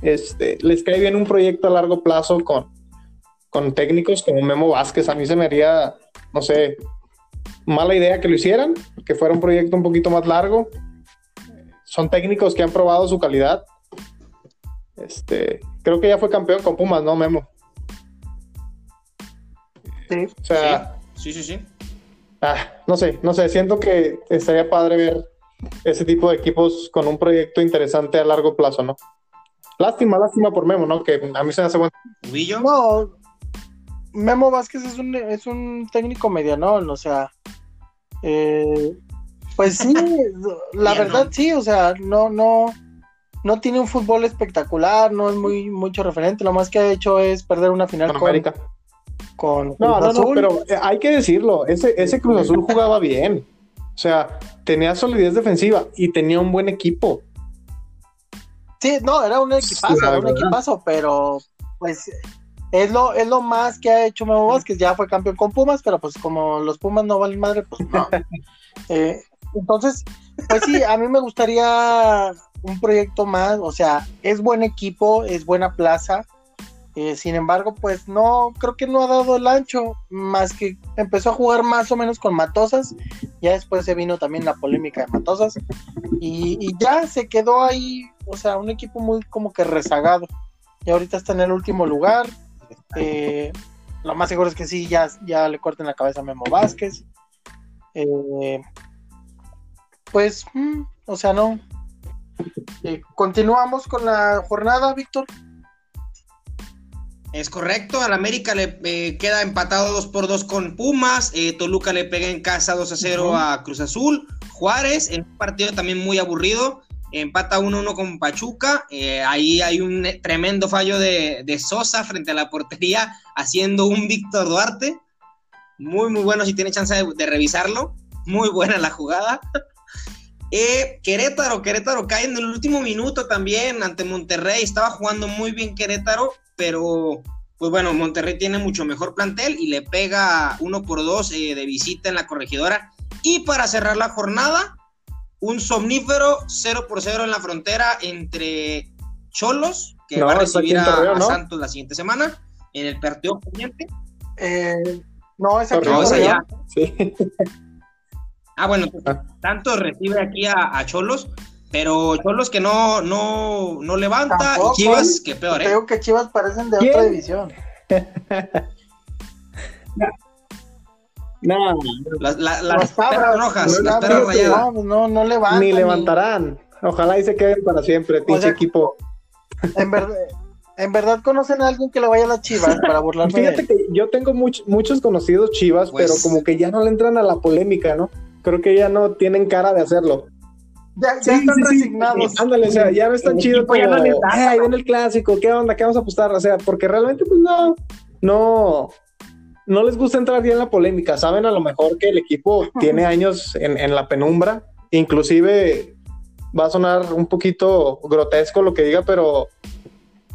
este, les cae bien un proyecto a largo plazo con, con técnicos como Memo Vázquez. A mí se me haría, no sé, mala idea que lo hicieran, que fuera un proyecto un poquito más largo. Son técnicos que han probado su calidad. Este, creo que ya fue campeón con Pumas, ¿no, Memo?
Sí.
O sea.
Sí, sí, sí.
Ah, no sé, no sé, siento que estaría padre ver ese tipo de equipos con un proyecto interesante a largo plazo, ¿no? Lástima, lástima por Memo, ¿no? Que a mí se me hace bueno.
No, Memo Vázquez es un, es un técnico medianón, o sea, eh, pues sí, la verdad sí, o sea, no, no, no tiene un fútbol espectacular, no es muy mucho referente, lo más que ha hecho es perder una final
con, América.
Con
no, no, no, pero eh, hay que decirlo, ese, ese Cruz Azul jugaba bien. O sea, tenía solidez defensiva y tenía un buen equipo.
Sí, no, era un equipazo, era un equipazo, pero pues es lo, es lo más que ha hecho Memo Vázquez, ya fue campeón con Pumas, pero pues como los Pumas no valen madre, pues no. Eh, entonces, pues sí, a mí me gustaría un proyecto más, o sea, es buen equipo, es buena plaza, Eh, sin embargo, pues no, creo que no ha dado el ancho, más que empezó a jugar más o menos con Matosas, ya después se vino también la polémica de Matosas, y, ya se quedó ahí, o sea, un equipo muy como que rezagado, y ahorita está en el último lugar, este, lo más seguro es que sí, ya, ya le corten la cabeza a Memo Vázquez, eh, pues, mm, o sea, no. Eh, continuamos con la jornada, Víctor.
Es correcto, al América le eh, queda empatado 2 por 2 con Pumas, eh, Toluca le pega en casa 2 a 0 a Cruz Azul, Juárez en un partido también muy aburrido, empata 1-1 con Pachuca, eh, ahí hay un tremendo fallo de, de, Sosa frente a la portería haciendo un Víctor Duarte, muy muy bueno si tiene chance de, de revisarlo, muy buena la jugada. Querétaro, Querétaro cae en el último minuto también ante Monterrey, estaba jugando muy bien Querétaro, pero pues bueno, Monterrey tiene mucho mejor plantel y le pega uno por dos eh, de visita en la corregidora. Y para cerrar la jornada, un somnífero 0 por 0 en la frontera entre Cholos, que no, va a recibir a, Torreo, ¿no? a, Santos la siguiente semana, en el partido pendiente.
Eh, no, es aquí
no, es allá. Sí. Ah, bueno, tanto recibe aquí a, a Cholos, pero Cholos que no, no, no levanta
Tampoco,
y Chivas que peor, ¿eh?
Creo que Chivas parecen de otra división.
no,
las, las, las perras rojas, las perras rayadas.
No, no, no levantan.
Ni levantarán. Ojalá y se queden para siempre, pinche o sea, equipo.
En verdad. ¿En verdad conocen a alguien que le vaya a las chivas para burlarme?
Fíjate que yo tengo much, muchos conocidos chivas, pues... pero como que ya no le entran a la polémica, ¿no? Creo que ya no tienen cara de hacerlo.
Ya, están sí, resignados.
Sí. Ándale, o sea, ya no está chido como, no eh, ahí viene el clásico, ¿qué onda? ¿Qué vamos a apostar? O sea, porque realmente, pues no, no, no les gusta entrar bien en la polémica. Saben a lo mejor que el equipo tiene años en, en la penumbra, inclusive va a sonar un poquito grotesco lo que diga, pero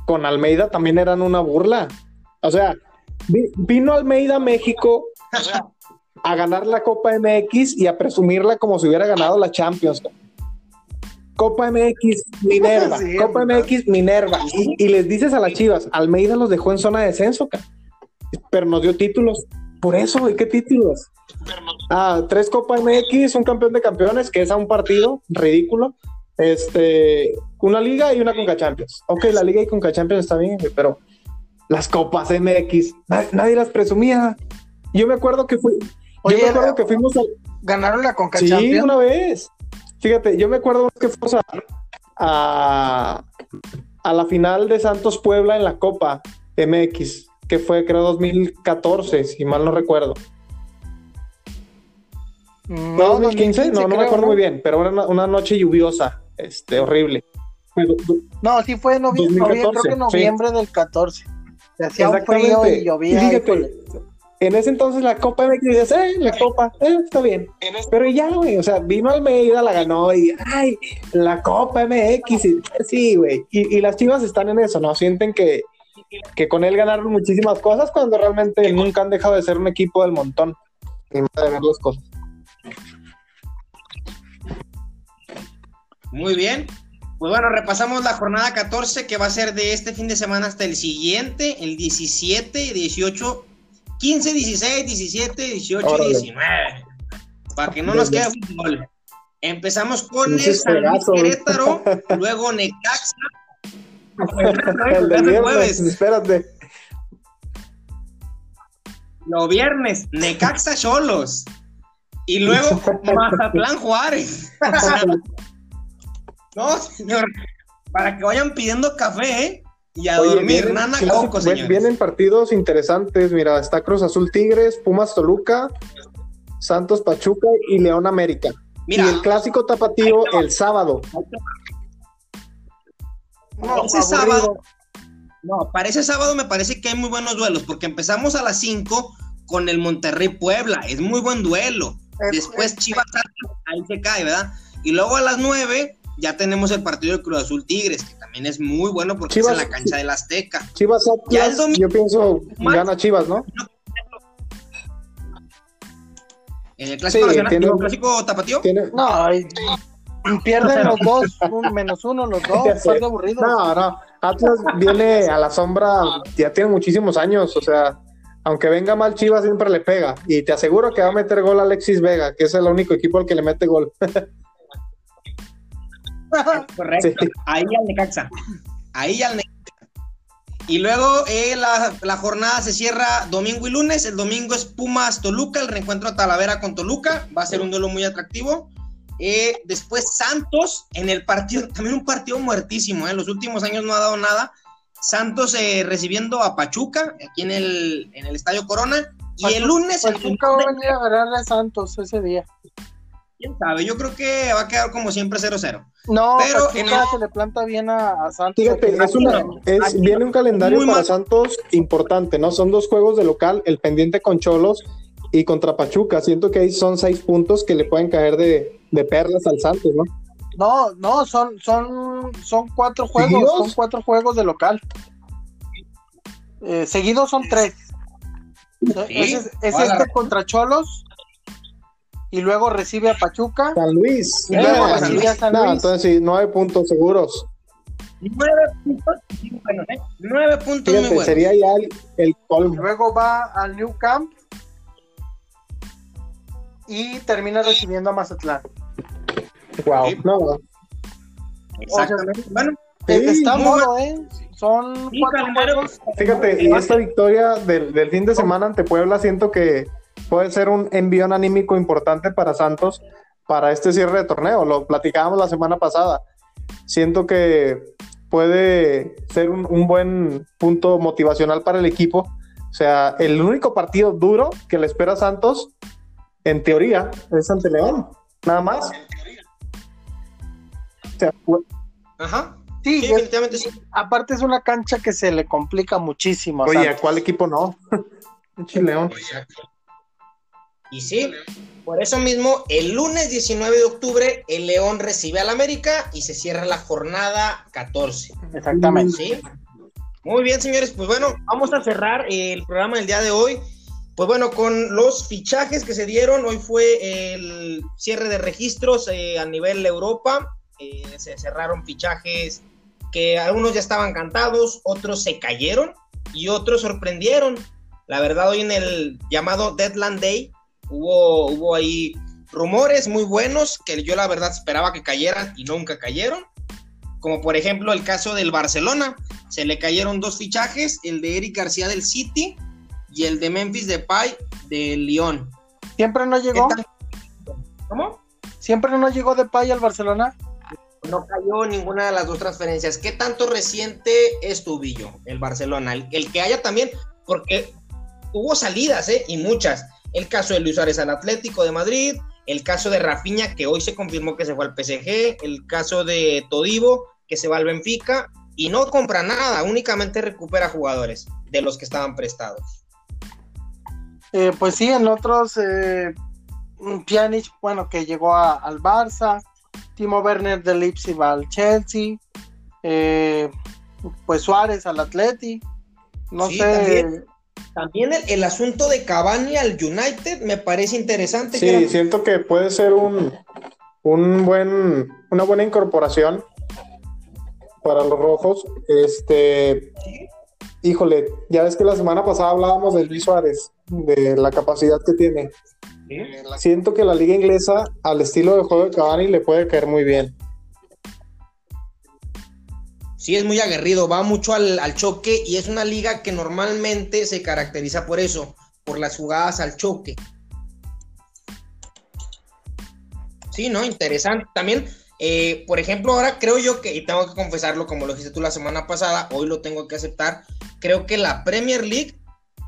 con Almeida también eran una burla. O sea, vino Almeida a México a ganar la Copa MX y a presumirla como si hubiera ganado la Champions. Copa MX Minerva, sí, Copa MX Minerva. Y, y, les dices a las chivas, Almeida los dejó en zona de descenso, pero nos dio títulos. Por eso, ¿qué títulos? Ah, tres Copa MX, un campeón de campeones, que es a un partido ridículo. Este, una liga y una Conca Champions. Ok, la liga y Conca Champions está bien, pero las Copas MX, nadie, nadie las presumía. Yo me acuerdo que fui,
Oye,
yo me acuerdo que fuimos a...
¿Ganaron la Conca
sí,
Champions?
Sí, una vez. Fíjate, yo me acuerdo que fuimos a, a, a, la final de Santos Puebla en la Copa MX, que fue creo 2014, si mal no recuerdo.
No,
2015, no, no creo, me acuerdo ¿no? muy bien, pero era una, una, noche lluviosa, este, horrible.
No, sí fue en noviembre, 2014, creo que noviembre sí. del 14. Se hacía un frío y llovía.
Y fíjate, en ese entonces la Copa MX dices, eh, la Copa, eh, está bien. Pero ya, güey, o sea, vino Almeida, la ganó y, ay, la Copa MX, y, sí, güey. Y, y, las chivas están en eso, ¿no? Sienten que, que con él ganaron muchísimas cosas cuando realmente nunca han dejado de ser un equipo del montón. Ni más de ver las cosas.
Muy bien. Pues bueno, repasamos la jornada 14 que va a ser de este fin de semana hasta el siguiente, el 17 y 18 15, 16, 17, 18, Órale. 19. Para que no nos quede fútbol. Empezamos con el San Luis Querétaro, luego Necaxa.
el de viernes, espérate.
Lo viernes, Necaxa Cholos. Y luego Mazatlán Juárez. no, señor. Para que vayan pidiendo café, ¿eh? Y a Oye, dormir, vienen, nana coco, señores.
Vienen partidos interesantes, mira, está Cruz Azul Tigres, Pumas Toluca, Santos Pachuca y León América. Mira, y el clásico tapatío el sábado.
No, ese sábado, no, para ese sábado me parece que hay muy buenos duelos, porque empezamos a las 5 con el Monterrey Puebla, es muy buen duelo. Después Chivas ahí se cae, ¿verdad? Y luego a las 9 ya tenemos el partido de Cruz Azul Tigres, que también es muy bueno porque Chivas, es en la cancha del Azteca.
Chivas Atlas, domingo, yo pienso más, gana Chivas, ¿no?
¿El clásico sí, nacional, tiene, clásico tapatío?
Tiene, no, pierden los dos, un, menos uno los dos, es aburrido.
No, no, Atlas viene a la sombra, ya tiene muchísimos años, o sea, aunque venga mal Chivas siempre le pega. Y te aseguro que va a meter gol Alexis Vega, que es el único equipo al que le mete gol.
Correcto. Ahí al Necaxa. Ahí al Necaxa. Y luego eh, la, jornada se cierra domingo y lunes. El domingo es Pumas Toluca, el reencuentro a Talavera con Toluca. Va a ser un duelo muy atractivo. Eh, después Santos en el partido, también un partido muertísimo. En eh. los últimos años no ha dado nada. Santos recibiendo a Pachuca aquí en el, en el Estadio Corona. Y el lunes.
Pachuca va a venir a ganarle a Santos ese día
quién sabe, yo creo que va a quedar como siempre 0-0.
No, pero en se le planta bien a, Santos.
Fíjate, es viene un calendario para Santos importante, ¿no? Son dos juegos de local, el pendiente con Cholos y contra Pachuca. Siento que ahí son seis puntos que le pueden caer de, perlas al Santos, ¿no?
No, no, son, son, son cuatro juegos, son cuatro juegos de local. Eh, seguidos son tres. es, este contra Cholos, y luego recibe a Pachuca.
San Luis. Y luego recibe a San Luis. entonces sí, nueve puntos seguros.
Nueve puntos, bueno, ¿eh? Nueve puntos muy buenos.
Sería ya el, el
Luego va al New Camp y termina recibiendo a Mazatlán.
Wow. No.
Exactamente. bueno,
está modo, ¿eh? Son cuatro juegos.
Fíjate, y esta victoria del, del fin de semana ante Puebla siento que puede ser un envío anímico importante para Santos para este cierre de torneo. Lo platicábamos la semana pasada. Siento que puede ser un, buen punto motivacional para el equipo. O sea, el único partido duro que le espera a Santos, en teoría, es ante León. Nada más.
Ajá.
Sí, definitivamente sí. Aparte es una cancha que se le complica muchísimo.
Oye, ¿a cuál equipo no? León.
Y sí, por eso mismo, el lunes 19 de octubre, el León recibe al América y se cierra la jornada 14.
Exactamente.
¿Sí? Muy bien, señores. Pues bueno, vamos a cerrar el programa del día de hoy. Pues bueno, con los fichajes que se dieron, hoy fue el cierre de registros eh, a nivel Europa. Eh, se cerraron fichajes que algunos ya estaban cantados, otros se cayeron y otros sorprendieron. La verdad, hoy en el llamado Deadline Day Hubo, hubo ahí rumores muy buenos que yo la verdad esperaba que cayeran y nunca cayeron. Como por ejemplo el caso del Barcelona. Se le cayeron dos fichajes, el de Eric García del City y el de Memphis Depay del Lyon.
¿Siempre no llegó?
¿Cómo?
¿Siempre no llegó Depay al Barcelona?
No cayó ninguna de las dos transferencias. ¿Qué tanto reciente es el Barcelona? El, el que haya también, porque hubo salidas, ¿eh? Y muchas el caso de Luis Suárez al Atlético de Madrid, el caso de Rafinha, que hoy se confirmó que se fue al PSG, el caso de Todivo, que se va al Benfica, y no compra nada, únicamente recupera jugadores de los que estaban prestados.
Eh, pues sí, en otros, eh, Pjanic, bueno, que llegó al Barça, Timo Werner del Leipzig al Chelsea, eh, pues Suárez al Atleti, no sé,
también el, asunto de Cavani al United me parece interesante.
Sí, siento que puede ser un, un buen, una buena incorporación para los rojos. Este, híjole, ya ves que la semana pasada hablábamos de Luis Suárez, de la capacidad que tiene. Siento que la liga inglesa, al estilo de juego de Cavani, le puede caer muy bien
sí es muy aguerrido, va mucho al, choque y es una liga que normalmente se caracteriza por eso, por las jugadas al choque. Sí, ¿no? Interesante. También, eh, por ejemplo, ahora creo yo que, y tengo que confesarlo como lo dijiste tú la semana pasada, hoy lo tengo que aceptar, creo que la Premier League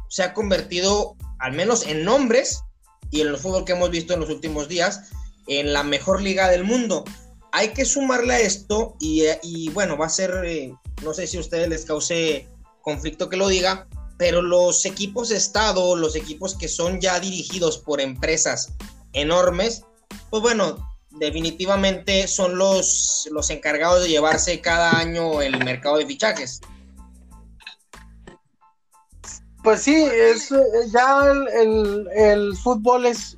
se ha convertido, al menos en nombres y en el fútbol que hemos visto en los últimos días, en la mejor liga del mundo hay que sumarle a esto y, bueno, va a ser, eh, no sé si a ustedes les cause conflicto que lo diga, pero los equipos de Estado, los equipos que son ya dirigidos por empresas enormes, pues bueno, definitivamente son los, los encargados de llevarse cada año el mercado de fichajes.
Pues sí, es, ya el, el fútbol es,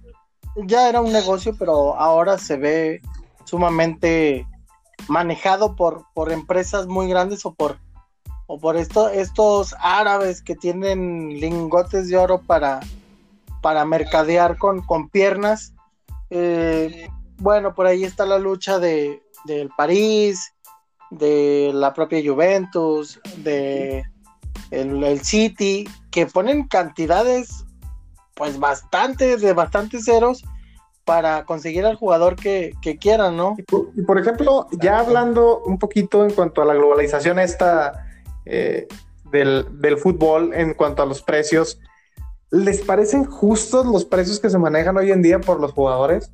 ya era un negocio, pero ahora se ve sumamente manejado por, por empresas muy grandes o por o por esto, estos árabes que tienen lingotes de oro para, para mercadear con, con piernas. Eh, bueno, por ahí está la lucha de, del París, de la propia Juventus, de el, City, que ponen cantidades pues bastante, de bastantes ceros para conseguir al jugador que, quieran, ¿no?
Y por, ejemplo, ya hablando un poquito en cuanto a la globalización esta eh, del, del, fútbol, en cuanto a los precios, ¿les parecen justos los precios que se manejan hoy en día por los jugadores?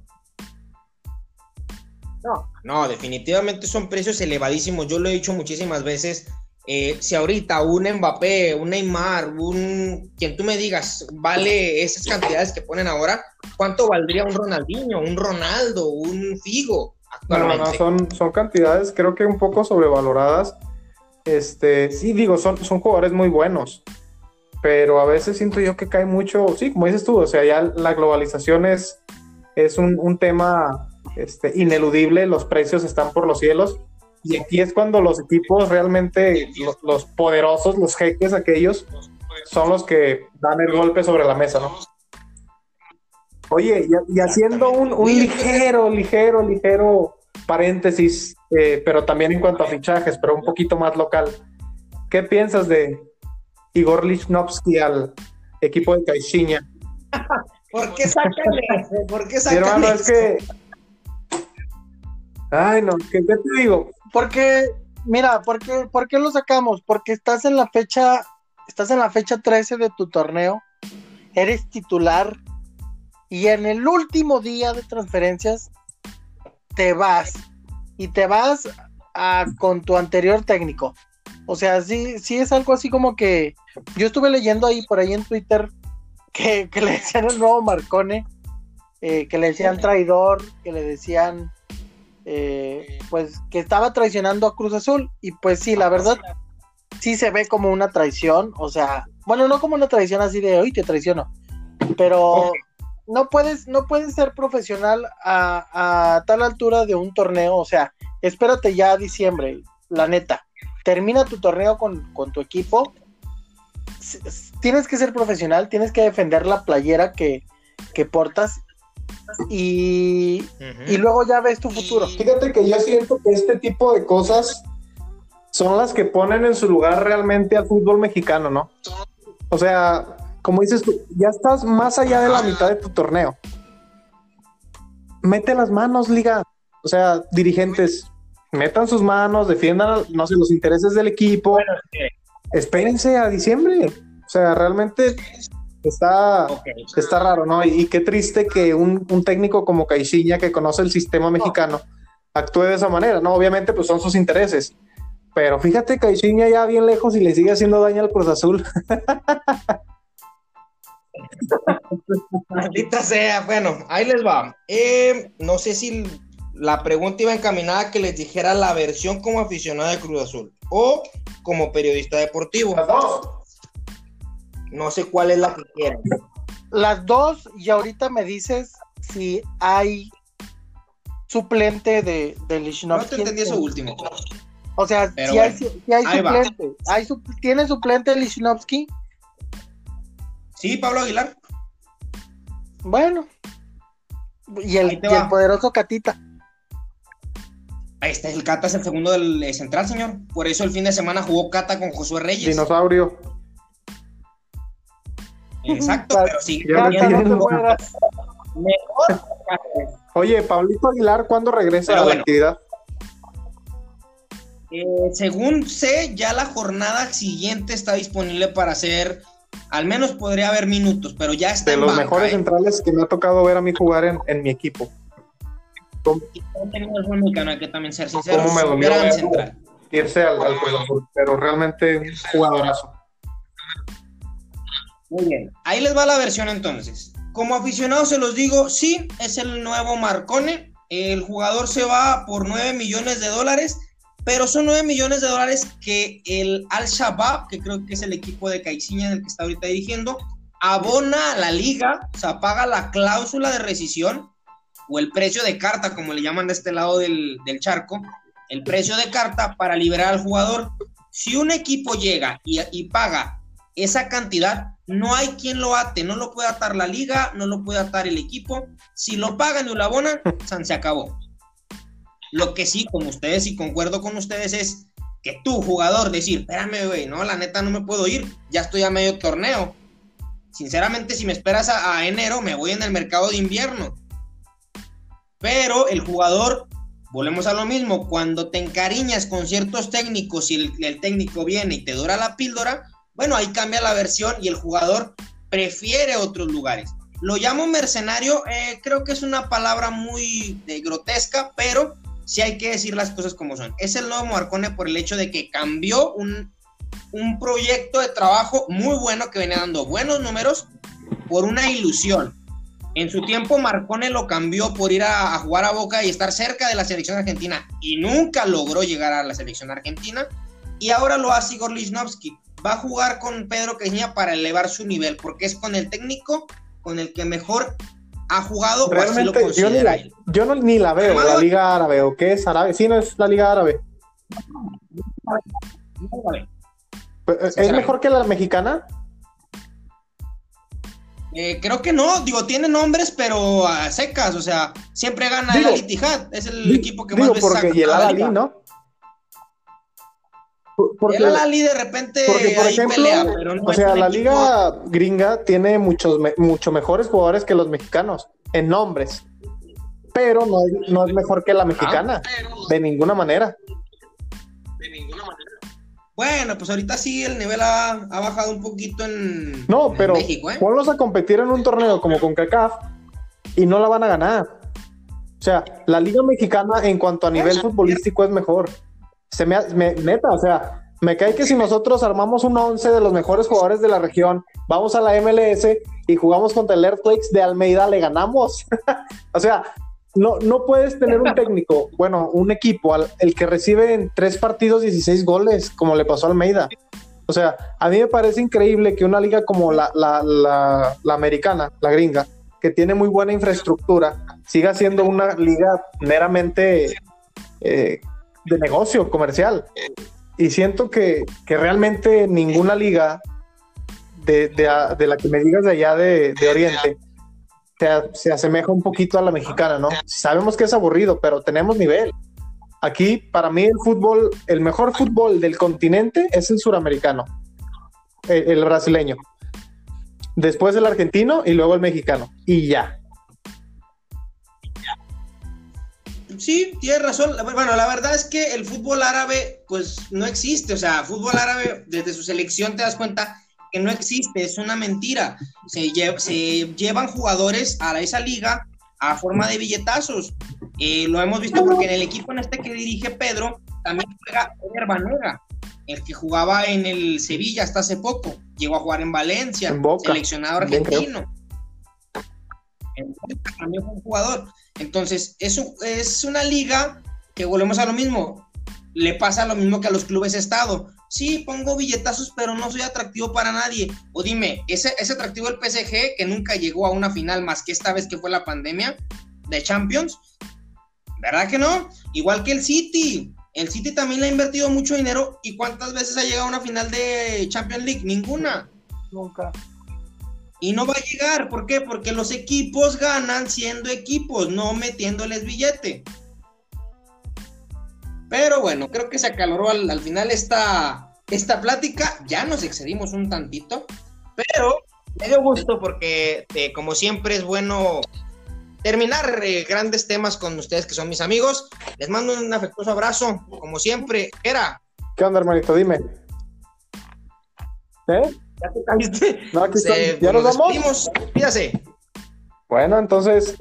No, no, definitivamente son precios elevadísimos. Yo lo he dicho muchísimas veces. Eh, si ahorita un Mbappé, un Neymar, un quien tú me digas vale esas cantidades que ponen ahora, ¿cuánto valdría un Ronaldinho, un Ronaldo, un Figo
actualmente? No, no, son, son cantidades creo que un poco sobrevaloradas. Este, sí, digo, son, son jugadores muy buenos, pero a veces siento yo que cae mucho, sí, como dices tú, o sea, ya la globalización es, es un, un tema este, ineludible, los precios están por los cielos y aquí es cuando los equipos realmente, los, poderosos, los jeques aquellos, son los que dan el golpe sobre la mesa, ¿no? Oye, y, haciendo un, ligero, ligero, ligero paréntesis, eh, pero también en cuanto a fichajes, pero un poquito más local. ¿Qué piensas de Igor Lichnowsky al equipo de Caixinha?
¿Por qué sacan ¿Por qué sacan
hermano, es que... Ay, no, ¿qué te digo?
Porque, mira, ¿por qué, ¿por qué lo sacamos? Porque estás en la fecha, estás en la fecha 13 de tu torneo, eres titular y en el último día de transferencias te vas y te vas con tu anterior técnico. O sea, sí, sí es algo así como que yo estuve leyendo ahí por ahí en Twitter que, le decían el nuevo Marcone, eh, que le decían traidor, que le decían eh, pues que estaba traicionando a Cruz Azul. Y pues sí, la verdad sí se ve como una traición, o sea, bueno, no como una traición así de hoy te traiciono, pero no puedes no puedes ser profesional a, tal altura de un torneo, o sea, espérate ya a diciembre, la neta, termina tu torneo con, con tu equipo, tienes que ser profesional, tienes que defender la playera que, que portas y, luego ya ves tu futuro.
Fíjate que yo siento que este tipo de cosas son las que ponen en su lugar realmente al fútbol mexicano, ¿no? O sea, como dices tú, ya estás más allá de la mitad de tu torneo. Mete las manos, liga. O sea, dirigentes, metan sus manos, defiendan, no sé, los intereses del equipo. Espérense a diciembre. O sea, realmente Está, está raro, ¿no? Y, qué triste que un, técnico como Caixinha, que conoce el sistema mexicano, actúe de esa manera, ¿no? Obviamente, pues son sus intereses. Pero fíjate, Caixinha ya bien lejos y le sigue haciendo daño al Cruz Azul.
Maldita sea, bueno, ahí les va. Eh, no sé si la pregunta iba encaminada a que les dijera la versión como aficionado de Cruz Azul o como periodista deportivo. Las dos. No sé cuál es la que quieren.
Las dos, y ahorita me dices si hay suplente de, de No
te entendí eso último.
O sea, si, hay, suplente. Hay ¿Tiene suplente Lichnowsky?
Sí, Pablo Aguilar.
Bueno. Y el, poderoso Catita.
Ahí está, el Cata es el segundo del eh, central, señor. Por eso el fin de semana jugó Cata con Josué Reyes.
Dinosaurio.
Exacto, pero sí.
Oye, Pablito Aguilar, ¿cuándo regresa a la actividad?
Eh, según sé, ya la jornada siguiente está disponible para hacer, al menos podría haber minutos, pero ya está.
De los mejores ¿eh? centrales que me ha tocado ver a mí jugar en, mi equipo.
que también ser sincero,
¿Cómo me dolió irse al, al pero realmente un jugadorazo.
Muy bien. Ahí les va la versión entonces. Como aficionado se los digo, sí, es el nuevo Marcone. El jugador se va por 9 millones de dólares, pero son 9 millones de dólares que el Al-Shabaab, que creo que es el equipo de Caixinha del que está ahorita dirigiendo, abona a la liga, o sea, paga la cláusula de rescisión o el precio de carta, como le llaman de este lado del, charco, el precio de carta para liberar al jugador. Si un equipo llega y paga esa cantidad, no hay quien lo ate, no lo puede atar la liga, no lo puede atar el equipo. Si lo pagan y lo abonan, se acabó. Lo que sí, como ustedes, y concuerdo con ustedes, es que tú, jugador, decir, espérame, güey, no, la neta no me puedo ir, ya estoy a medio torneo. Sinceramente, si me esperas a, enero, me voy en el mercado de invierno. Pero el jugador, volvemos a lo mismo, cuando te encariñas con ciertos técnicos y el, el técnico viene y te dura la píldora, bueno, ahí cambia la versión y el jugador prefiere otros lugares. Lo llamo mercenario, eh, creo que es una palabra muy de grotesca, pero sí hay que decir las cosas como son. Es el nuevo Marcone por el hecho de que cambió un, un proyecto de trabajo muy bueno que venía dando buenos números por una ilusión. En su tiempo Marcone lo cambió por ir a, a, jugar a Boca y estar cerca de la selección argentina y nunca logró llegar a la selección argentina. Y ahora lo hace Igor Lichnowsky va a jugar con Pedro Queña para elevar su nivel, porque es con el técnico con el que mejor ha jugado
Realmente, yo, ni la, yo no, ni la veo, la Liga Árabe, ¿o qué es árabe? Sí, no es la Liga Árabe. ¿Es mejor que la mexicana?
Eh, creo que no, digo, tiene nombres, pero a secas, o sea, siempre gana el Al es el equipo que más
veces porque. Y el ¿no?
Porque, la de repente
porque, por ejemplo, o sea, la liga gringa tiene muchos mucho mejores jugadores que los mexicanos en nombres, pero no, no es mejor que la mexicana, de ninguna manera.
De ninguna manera. Bueno, pues ahorita sí el nivel ha, bajado un poquito en,
no, pero México, ¿eh? ponlos a competir en un torneo como con CACAF y no la van a ganar. O sea, la liga mexicana en cuanto a nivel futbolístico es mejor se me, me, neta, o sea, me cae que si nosotros armamos un 11 de los mejores jugadores de la región, vamos a la MLS y jugamos contra el Earthquakes de Almeida, le ganamos. o sea, no, no puedes tener un técnico, bueno, un equipo, el que recibe en tres partidos 16 goles, como le pasó a Almeida. O sea, a mí me parece increíble que una liga como la, la, la, la americana, la gringa, que tiene muy buena infraestructura, siga siendo una liga meramente eh, de negocio comercial. Y siento que, realmente ninguna liga de, la que me digas de allá de, Oriente se, asemeja un poquito a la mexicana, ¿no? Sabemos que es aburrido, pero tenemos nivel. Aquí, para mí, el fútbol, el mejor fútbol del continente es el suramericano, el brasileño. Después el argentino y luego el mexicano. Y ya.
Sí, tienes razón. Bueno, la verdad es que el fútbol árabe, pues no existe. O sea, fútbol árabe, desde su selección te das cuenta que no existe, es una mentira. Se, se llevan jugadores a esa liga a forma de billetazos. Eh, lo hemos visto porque en el equipo en este que dirige Pedro también juega Eder Banega, el que jugaba en el Sevilla hasta hace poco. Llegó a jugar en Valencia, seleccionado argentino. También fue un jugador. Entonces, es una liga que volvemos a lo mismo. Le pasa lo mismo que a los clubes Estado. Sí, pongo billetazos, pero no soy atractivo para nadie. O dime, ¿ese, ¿es atractivo el PSG que nunca llegó a una final más que esta vez que fue la pandemia de Champions? ¿Verdad que no? Igual que el City. El City también le ha invertido mucho dinero. ¿Y cuántas veces ha llegado a una final de Champions League? Ninguna.
Nunca.
Y no va a llegar, ¿por qué? Porque los equipos ganan siendo equipos, no metiéndoles billete. Pero bueno, creo que se acaloró al, final esta, esta plática. Ya nos excedimos un tantito, pero me dio gusto porque, eh, como siempre, es bueno terminar eh, grandes temas con ustedes que son mis amigos. Les mando un afectuoso abrazo, como siempre. Era.
¿Qué onda, hermanito? Dime.
¿Eh? ¿Ya te caíste?
No, aquí ¿Ya nos, vamos? Bueno, entonces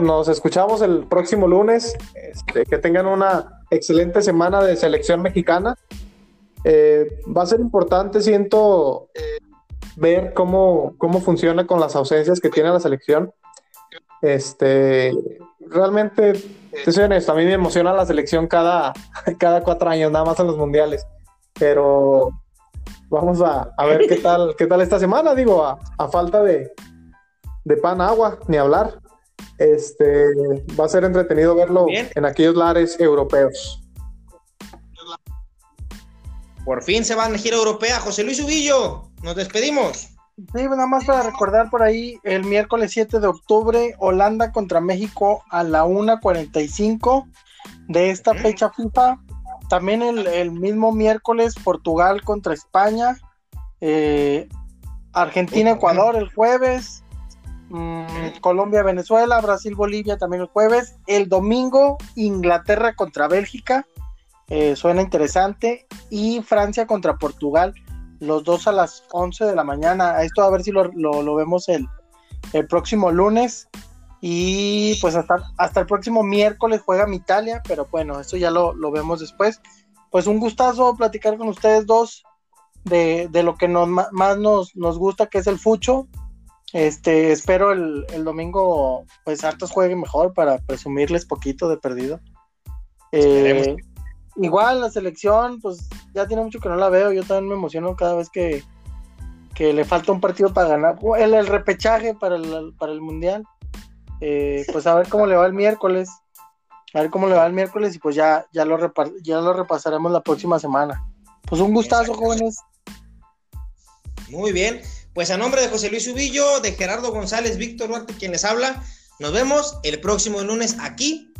nos, escuchamos el próximo lunes. Este, que tengan una excelente semana de selección mexicana. Eh, va a ser importante, siento, ver cómo, cómo funciona con las ausencias que tiene la selección. Este, realmente, te soy honesto, a mí me emociona la selección cada, cada cuatro años, nada más en los mundiales. Pero Vamos a, ver qué tal, qué tal esta semana, digo, a, falta de, de, pan, agua, ni hablar. Este va a ser entretenido verlo en aquellos lares europeos.
Por fin se va a la gira europea. José Luis Ubillo, nos despedimos.
Sí, nada más para recordar por ahí, el miércoles 7 de octubre, Holanda contra México a la 1.45 de esta fecha FIFA. También el, mismo miércoles, Portugal contra España. Eh, Argentina-Ecuador el jueves. Mm, Colombia-Venezuela, Brasil-Bolivia también el jueves. El domingo, Inglaterra contra Bélgica. Eh, suena interesante. Y Francia contra Portugal los dos a las 11 de la mañana. Esto a ver si lo, vemos el, el, próximo lunes. Y pues hasta, hasta el próximo miércoles juega mi Italia, pero bueno, esto ya lo, vemos después. Pues un gustazo platicar con ustedes dos de, lo que nos, más nos, nos gusta, que es el fucho. Este, espero el, el domingo, pues hartos jueguen mejor para presumirles poquito de perdido. Eh, igual la selección, pues ya tiene mucho que no la veo. Yo también me emociono cada vez que, le falta un partido para ganar. El, el repechaje para el, para el mundial. Eh, pues a ver cómo le va el miércoles. A ver cómo le va el miércoles y pues ya, ya, lo, ya lo repasaremos la próxima semana. Pues un gustazo, jóvenes.
Muy bien. Pues a nombre de José Luis Ubillo, de Gerardo González, Víctor Duarte, quien les habla, nos vemos el próximo lunes aquí